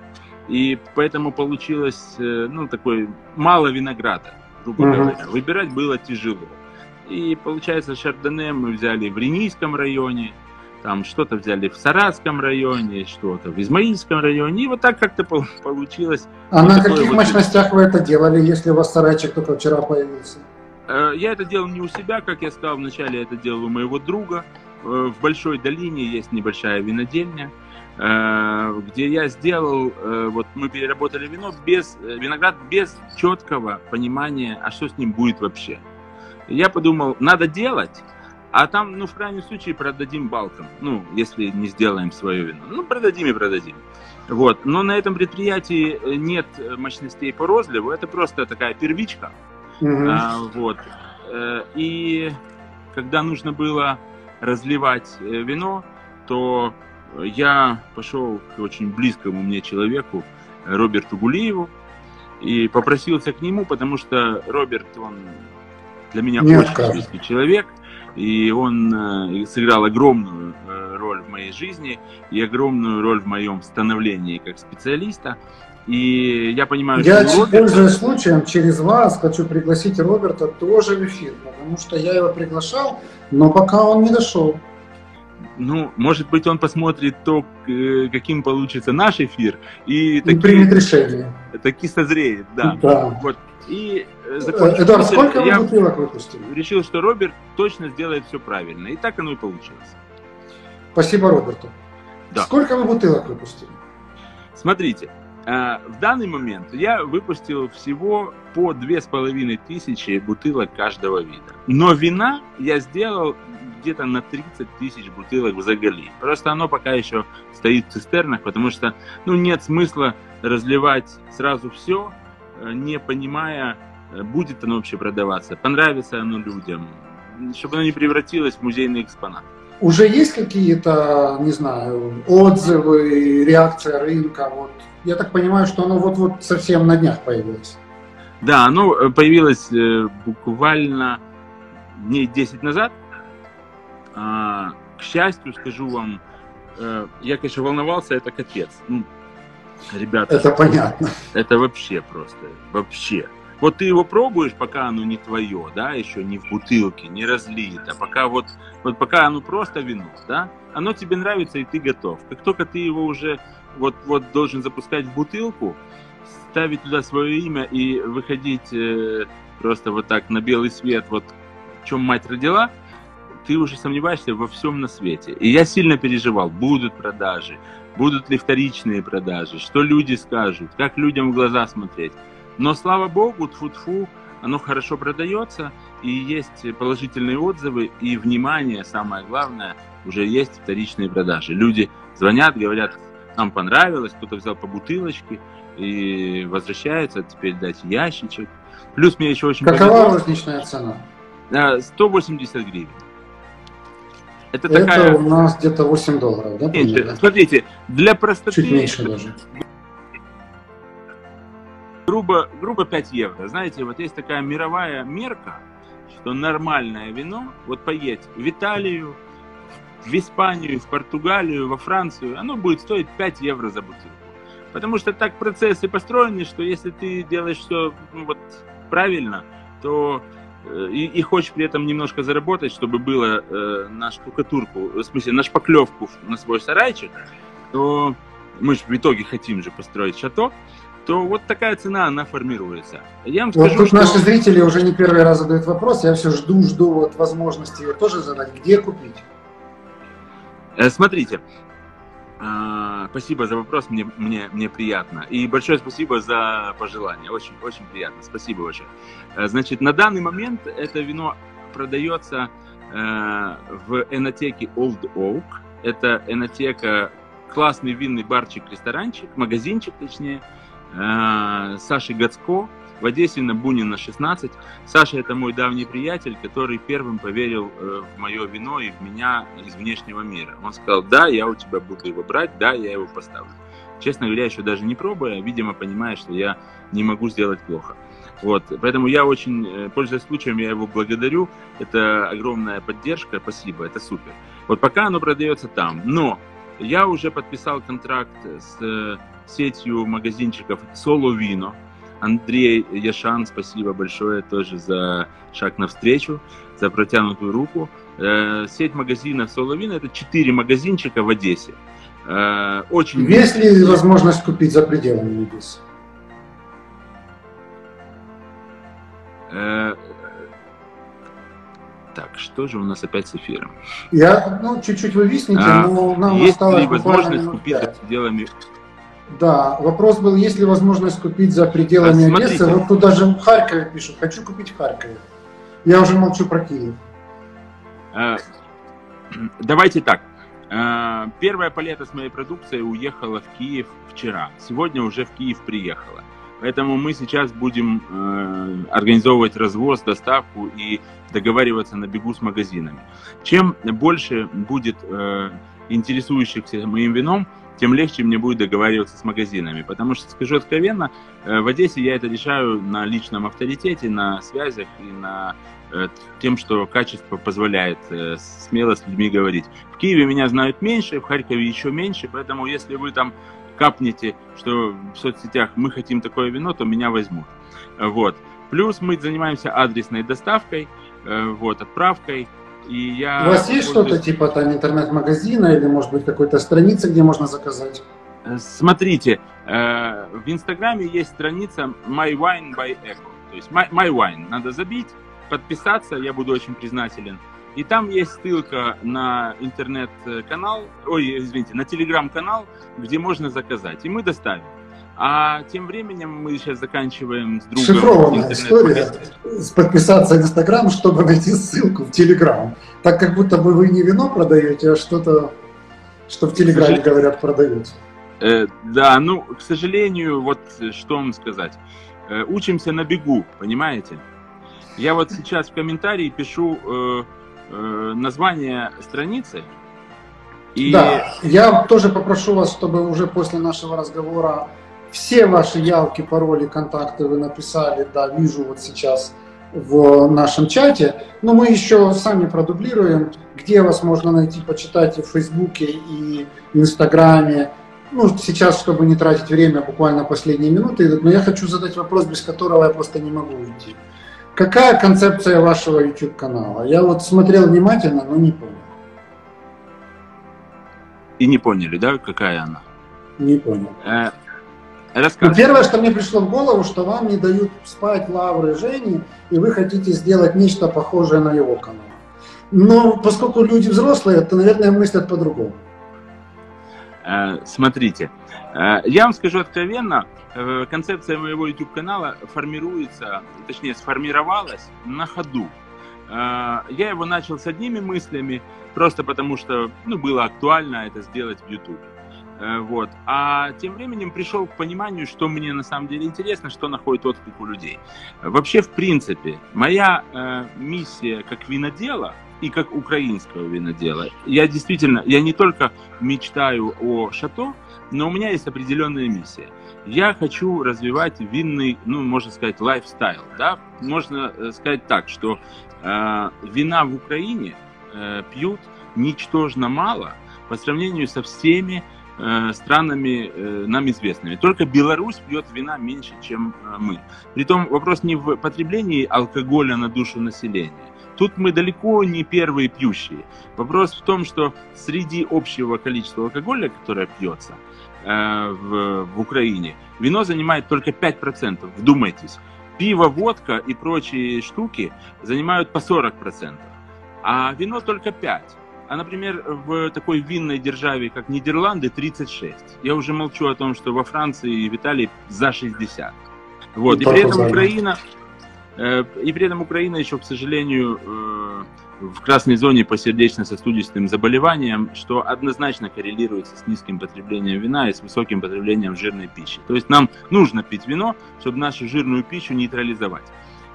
и поэтому получилось, ну, такой мало винограда, грубо uh-huh. говоря. Выбирать было тяжело. И получается, шардоне мы взяли в Ренийском районе, там что-то взяли в Саратском районе, что-то в Измаильском районе, и вот так как-то получилось. А вот на каких вот... мощностях вы это делали, если у вас сарайчик только вчера появился? Э, я это делал не у себя, как я сказал вначале, я это делал у моего друга. Э, в Большой долине есть небольшая винодельня, э, где я сделал, вот мы переработали вино без, виноград без четкого понимания, а что с ним будет вообще. Я подумал, надо делать, а там, ну, в крайнем случае, продадим балкам. Ну, если не сделаем свое вино. Ну, продадим и продадим. Вот. Но на этом предприятии нет мощностей по розливу. Это просто такая первичка. Mm-hmm. А, вот. Э, и когда нужно было разливать э, вино, то я пошел к очень близкому мне человеку, Роберту Гулиеву, и попросился к нему, потому что Роберт, он для меня Нет, очень близкий человек – и он э, сыграл огромную э, роль в моей жизни и огромную роль в моем становлении как специалиста. И я понимаю, я, что Роберт... пользуясь случаем, через вас хочу пригласить Роберта тоже в эфир, потому что я его приглашал, но пока он не дошел. Ну, может быть, он посмотрит то, э, каким получится наш эфир, и, и таки, примет решение. Таки созреет, да. да. Вот. И э, закончив, Эдуард, сколько вы бутылок выпустили? Решил, что Роберт точно сделает все правильно. И так оно и получилось. Спасибо Роберту. Да. Сколько вы бутылок выпустили? Смотрите, э, в данный момент я выпустил всего по две с половиной тысячи бутылок каждого вида. Но вина я сделал где-то на 30 тысяч бутылок в Загали. Просто оно пока еще стоит в цистернах, потому что ну, нет смысла разливать сразу все, Э, не понимая, э, будет оно вообще продаваться, понравится оно людям, чтобы оно не превратилось в музейный экспонат. Уже есть какие-то, не знаю, отзывы, реакция рынка? Вот. Я так понимаю, что оно вот-вот совсем на днях появилось. Да, оно э, появилось буквально дней 10 назад. А, к счастью, скажу вам, я, конечно, волновался, это капец. Ну, Ребята, это понятно. Это вообще просто, вообще. Вот ты его пробуешь, пока оно не твое, да, еще не в бутылке, не разлито, пока вот, вот пока оно просто вино, да, оно тебе нравится и ты готов. Как только ты его уже вот, вот должен запускать в бутылку, ставить туда свое имя и выходить э, просто вот так на белый свет, вот в чем мать родила, ты уже сомневаешься во всем на свете. И я сильно переживал, будут продажи, будут ли вторичные продажи, что люди скажут, как людям в глаза смотреть. Но, слава богу, тфу-тфу, оно хорошо продается, и есть положительные отзывы, и внимание, самое главное, уже есть вторичные продажи. Люди звонят, говорят, нам понравилось, кто-то взял по бутылочке и возвращается, теперь дать ящичек. Плюс мне еще очень Какова розничная цена? 180 э, гривен. Это, Это такая... у нас где-то 8 долларов, да? Нет, смотрите, для простоты... Чуть меньше даже. Грубо, грубо 5 евро. Знаете, вот есть такая мировая мерка, что нормальное вино, вот поедь в Италию, в Испанию, в Португалию, во Францию, оно будет стоить 5 евро за бутылку. Потому что так процессы построены, что если ты делаешь все ну, вот, правильно, то э, и, и хочешь при этом немножко заработать, чтобы было э, на штукатурку, в смысле на шпаклевку на свой сарайчик, то мы же в итоге хотим же построить шато, то вот такая цена, она формируется. Я вам скажу, вот тут что... наши зрители уже не первый раз задают вопрос, я все жду, жду вот возможности ее тоже задать. Где купить? Э, смотрите, а, спасибо за вопрос, мне, мне, мне приятно. И большое спасибо за пожелание, очень, очень приятно, спасибо большое. Э, значит, на данный момент это вино продается э, в энотеке Old Oak. Это энотека, классный винный барчик, ресторанчик, магазинчик точнее, Саши Гацко, в Одессе на Бунина 16. Саша это мой давний приятель, который первым поверил э, в мое вино и в меня из внешнего мира. Он сказал, да, я у тебя буду его брать, да, я его поставлю. Честно говоря, еще даже не пробуя, видимо, понимая, что я не могу сделать плохо. Вот, поэтому я очень, э, пользуясь случаем, я его благодарю. Это огромная поддержка, спасибо, это супер. Вот пока оно продается там, но я уже подписал контракт с э, сетью магазинчиков Solo Vino, Андрей Яшан, спасибо большое тоже за шаг навстречу, за протянутую руку. Э, сеть магазинов Соловина – это четыре магазинчика в Одессе. Э, очень Есть ли возможность купить за пределами Одессы? Э, так, что же у нас опять с эфиром? Я, ну, чуть-чуть вы виснете, а, но нам есть осталось ли возможность купить за пределами да, вопрос был, есть ли возможность купить за пределами а, Одессы. Вот тут даже в Харькове пишут, хочу купить в Харькове. Я уже молчу про Киев. А, давайте так. А, первая палета с моей продукцией уехала в Киев вчера. Сегодня уже в Киев приехала. Поэтому мы сейчас будем э, организовывать развоз, доставку и договариваться на бегу с магазинами. Чем больше будет э, интересующихся моим вином, тем легче мне будет договариваться с магазинами. Потому что, скажу откровенно, э, в Одессе я это решаю на личном авторитете, на связях и на э, тем, что качество позволяет э, смело с людьми говорить. В Киеве меня знают меньше, в Харькове еще меньше, поэтому если вы там капнете, что в соцсетях мы хотим такое вино, то меня возьмут. Вот. Плюс мы занимаемся адресной доставкой, вот, отправкой. И я... У вас есть что-то типа там интернет-магазина или, может быть, какой-то страницы, где можно заказать? Э, смотрите, э, в Инстаграме есть страница My Wine by Echo. То есть My, My Wine. Надо забить, подписаться, я буду очень признателен. И там есть ссылка на интернет-канал, ой, извините, на телеграм-канал, где можно заказать. И мы доставим. А тем временем мы сейчас заканчиваем с другом. Шифрованная история. Подписаться в Инстаграм, чтобы найти ссылку в Телеграм. Так как будто бы вы не вино продаете, а что-то, что в Телеграме говорят продают. Э, да, ну, к сожалению, вот что вам сказать. Э, учимся на бегу, понимаете? Я вот сейчас в комментарии пишу э, э, название страницы. И... Да, я тоже попрошу вас, чтобы уже после нашего разговора все ваши явки, пароли, контакты вы написали, да, вижу вот сейчас в нашем чате. Но мы еще сами продублируем, где вас можно найти, почитать и в Фейсбуке, и в Инстаграме. Ну, сейчас, чтобы не тратить время, буквально последние минуты, но я хочу задать вопрос, без которого я просто не могу уйти. Какая концепция вашего YouTube-канала? Я вот смотрел внимательно, но не понял. И не поняли, да, какая она? Не понял. Э, ну, первое, что мне пришло в голову, что вам не дают спать лавры Жени, и вы хотите сделать нечто похожее на его канал. Но поскольку люди взрослые, то, наверное, мыслят по-другому. Смотрите, я вам скажу откровенно, концепция моего YouTube-канала формируется, точнее сформировалась на ходу. Я его начал с одними мыслями, просто потому что ну, было актуально это сделать в YouTube. Э, вот. А тем временем пришел к пониманию, что мне на самом деле интересно, что находит отклик у людей. Вообще, в принципе, моя э, миссия как винодела и как украинского винодела, я действительно, я не только мечтаю о шато, но у меня есть определенная миссия. Я хочу развивать винный, ну, можно сказать, лайфстайл. Да? Можно э, сказать так, что э, вина в Украине э, пьют ничтожно мало по сравнению со всеми странами э, нам известными. Только Беларусь пьет вина меньше, чем э, мы. Притом вопрос не в потреблении алкоголя на душу населения. Тут мы далеко не первые пьющие. Вопрос в том, что среди общего количества алкоголя, которое пьется в, в Украине, вино занимает только 5%. Вдумайтесь. Пиво, водка и прочие штуки занимают по 40%, а вино только 5%. А, например, в такой винной державе, как Нидерланды, 36. Я уже молчу о том, что во Франции и в Италии за 60. Вот. И, при этом Украина, э, и при этом Украина еще, к сожалению, э, в красной зоне по сердечно-сосудистым заболеваниям, что однозначно коррелируется с низким потреблением вина и с высоким потреблением жирной пищи. То есть нам нужно пить вино, чтобы нашу жирную пищу нейтрализовать.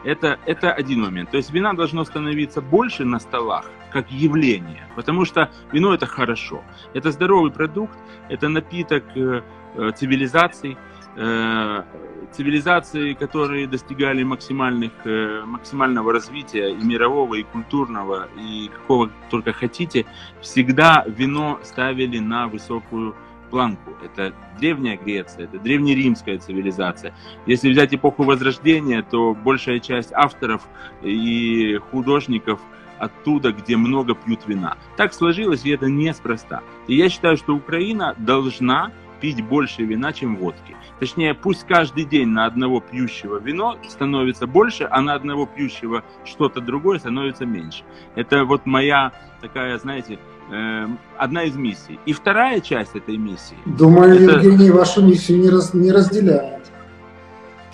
Это, это один момент. То есть вина должно становиться больше на столах, как явление, потому что вино это хорошо. Это здоровый продукт, это напиток э, э цивилизаций, э, цивилизации, которые достигали максимальных, э, максимального развития и мирового, и культурного, и какого только хотите, всегда вино ставили на высокую планку. Это древняя Греция, это древнеримская цивилизация. Если взять эпоху Возрождения, то большая часть авторов и художников оттуда, где много пьют вина. Так сложилось, и это неспроста. И я считаю, что Украина должна пить больше вина, чем водки. Точнее, пусть каждый день на одного пьющего вино становится больше, а на одного пьющего что-то другое становится меньше. Это вот моя такая, знаете, э, одна из миссий. И вторая часть этой миссии... Думаю, это... Евгений вашу миссию не, раз, не разделяет.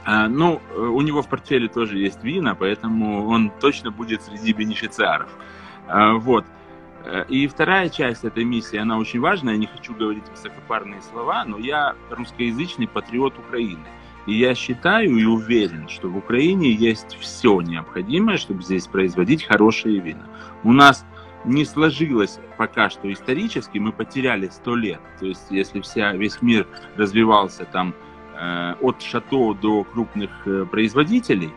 А, ну, у него в портфеле тоже есть вина, поэтому он точно будет среди бенефициаров. А, вот. Э, и вторая часть этой миссии, она очень важная. Я не хочу говорить высокопарные слова, но я русскоязычный патриот Украины. И я считаю и уверен, что в Украине есть все необходимое, чтобы здесь производить хорошие вина. У нас не сложилось пока что исторически, мы потеряли сто лет. То есть, если вся, весь мир развивался там э, от шато до крупных э, производителей,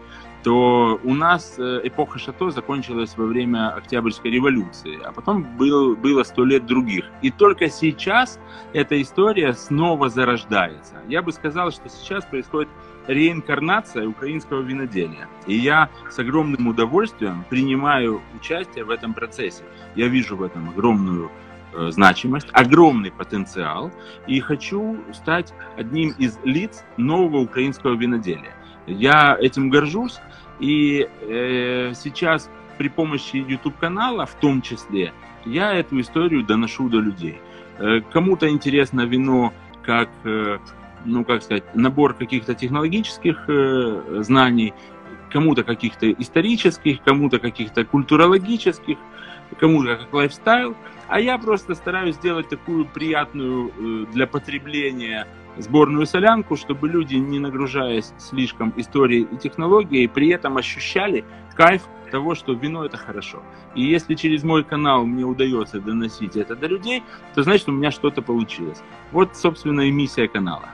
то у нас э, эпоха шато закончилась во время Октябрьской революции, а потом был, было сто лет других. И только сейчас эта история снова зарождается. Я бы сказал, что сейчас происходит реинкарнация украинского виноделия. И я с огромным удовольствием принимаю участие в этом процессе. Я вижу в этом огромную э, значимость, огромный потенциал и хочу стать одним из лиц нового украинского виноделия. Я этим горжусь, и э, сейчас при помощи YouTube-канала, в том числе, я эту историю доношу до людей. Э, кому-то интересно вино как, э, ну, как сказать, набор каких-то технологических э, знаний, кому-то каких-то исторических, кому-то каких-то культурологических, кому-то как лайфстайл. А я просто стараюсь сделать такую приятную э, для потребления сборную солянку, чтобы люди, не нагружаясь слишком историей и технологией, при этом ощущали кайф того, что вино это хорошо. И если через мой канал мне удается доносить это до людей, то значит у меня что-то получилось. Вот, собственно, и миссия канала.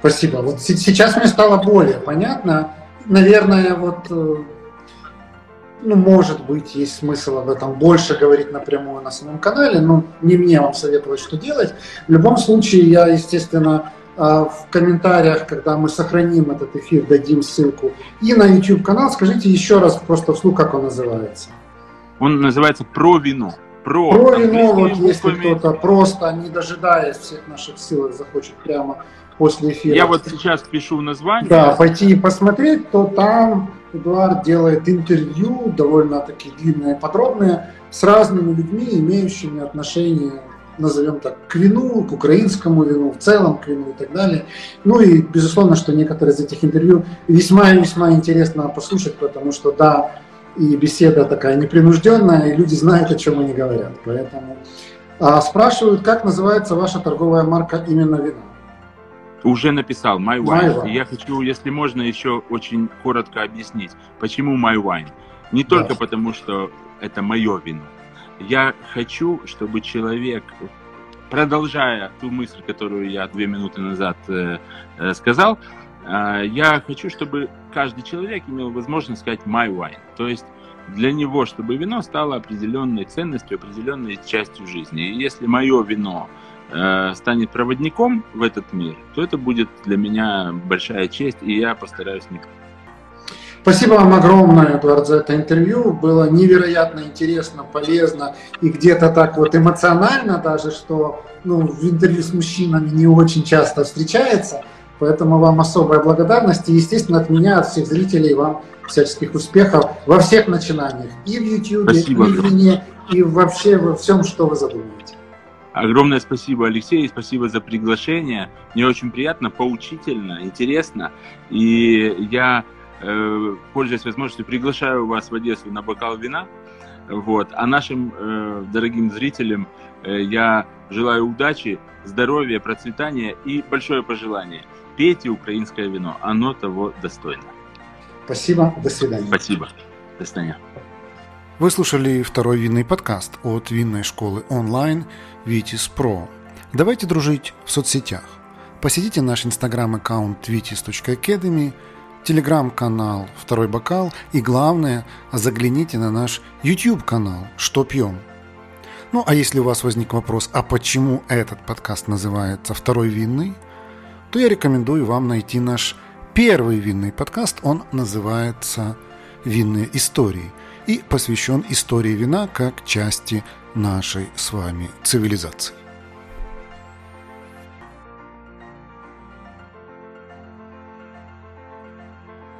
Спасибо. Вот сейчас мне стало более понятно. Наверное, вот э, ну, может быть, есть смысл об этом больше говорить напрямую на самом канале, но не мне вам советовать, что делать. В любом случае, я, естественно, а, в комментариях, когда мы сохраним этот эфир, дадим ссылку. И на YouTube канал скажите еще раз просто вслух, как он называется. Он называется «Про вино». Про, Про вино, вот если кто-то просто, не дожидаясь всех наших ссылок, захочет прямо после эфира. Я вот сейчас пишу название. Да, пойти и посмотреть, то там Эдуард делает интервью, довольно-таки длинные, подробные, с разными людьми, имеющими отношение назовем так, к вину, к украинскому вину, в целом к вину и так далее. Ну и, безусловно, что некоторые из этих интервью весьма и весьма интересно послушать, потому что, да, и беседа такая непринужденная, и люди знают, о чем они говорят. Поэтому а, спрашивают, как называется ваша торговая марка именно вина? Уже написал My Wine. My wine. Я хочу, если можно, еще очень коротко объяснить, почему My Wine. Не только да. потому, что это мое вино. Я хочу, чтобы человек, продолжая ту мысль, которую я две минуты назад э, э, сказал, э, я хочу, чтобы каждый человек имел возможность сказать my wine. То есть для него, чтобы вино стало определенной ценностью, определенной частью жизни. И если мое вино станет проводником в этот мир, то это будет для меня большая честь, и я постараюсь не Спасибо вам огромное, Эдуард, за это интервью. Было невероятно интересно, полезно и где-то так вот эмоционально даже, что ну, в интервью с мужчинами не очень часто встречается. Поэтому вам особая благодарность и, естественно, от меня, от всех зрителей, вам всяческих успехов во всех начинаниях. И в YouTube, и в Вине, и вообще во всем, что вы задумаете. Огромное спасибо, Алексей, спасибо за приглашение. Мне очень приятно, поучительно, интересно. И я Э, пользуясь возможностью, приглашаю вас в Одессу на бокал вина. Вот. А нашим э, дорогим зрителям э, я желаю удачи, здоровья, процветания и большое пожелание. Пейте украинское вино, оно того достойно. Спасибо, до свидания. Спасибо, до свидания. Вы слушали второй винный подкаст от винной школы онлайн Vitis Pro. Давайте дружить в соцсетях. Посетите наш инстаграм-аккаунт vitis.academy – телеграм-канал «Второй бокал» и, главное, загляните на наш YouTube-канал «Что пьем?». Ну, а если у вас возник вопрос, а почему этот подкаст называется «Второй винный?», то я рекомендую вам найти наш первый винный подкаст. Он называется «Винные истории» и посвящен истории вина как части нашей с вами цивилизации.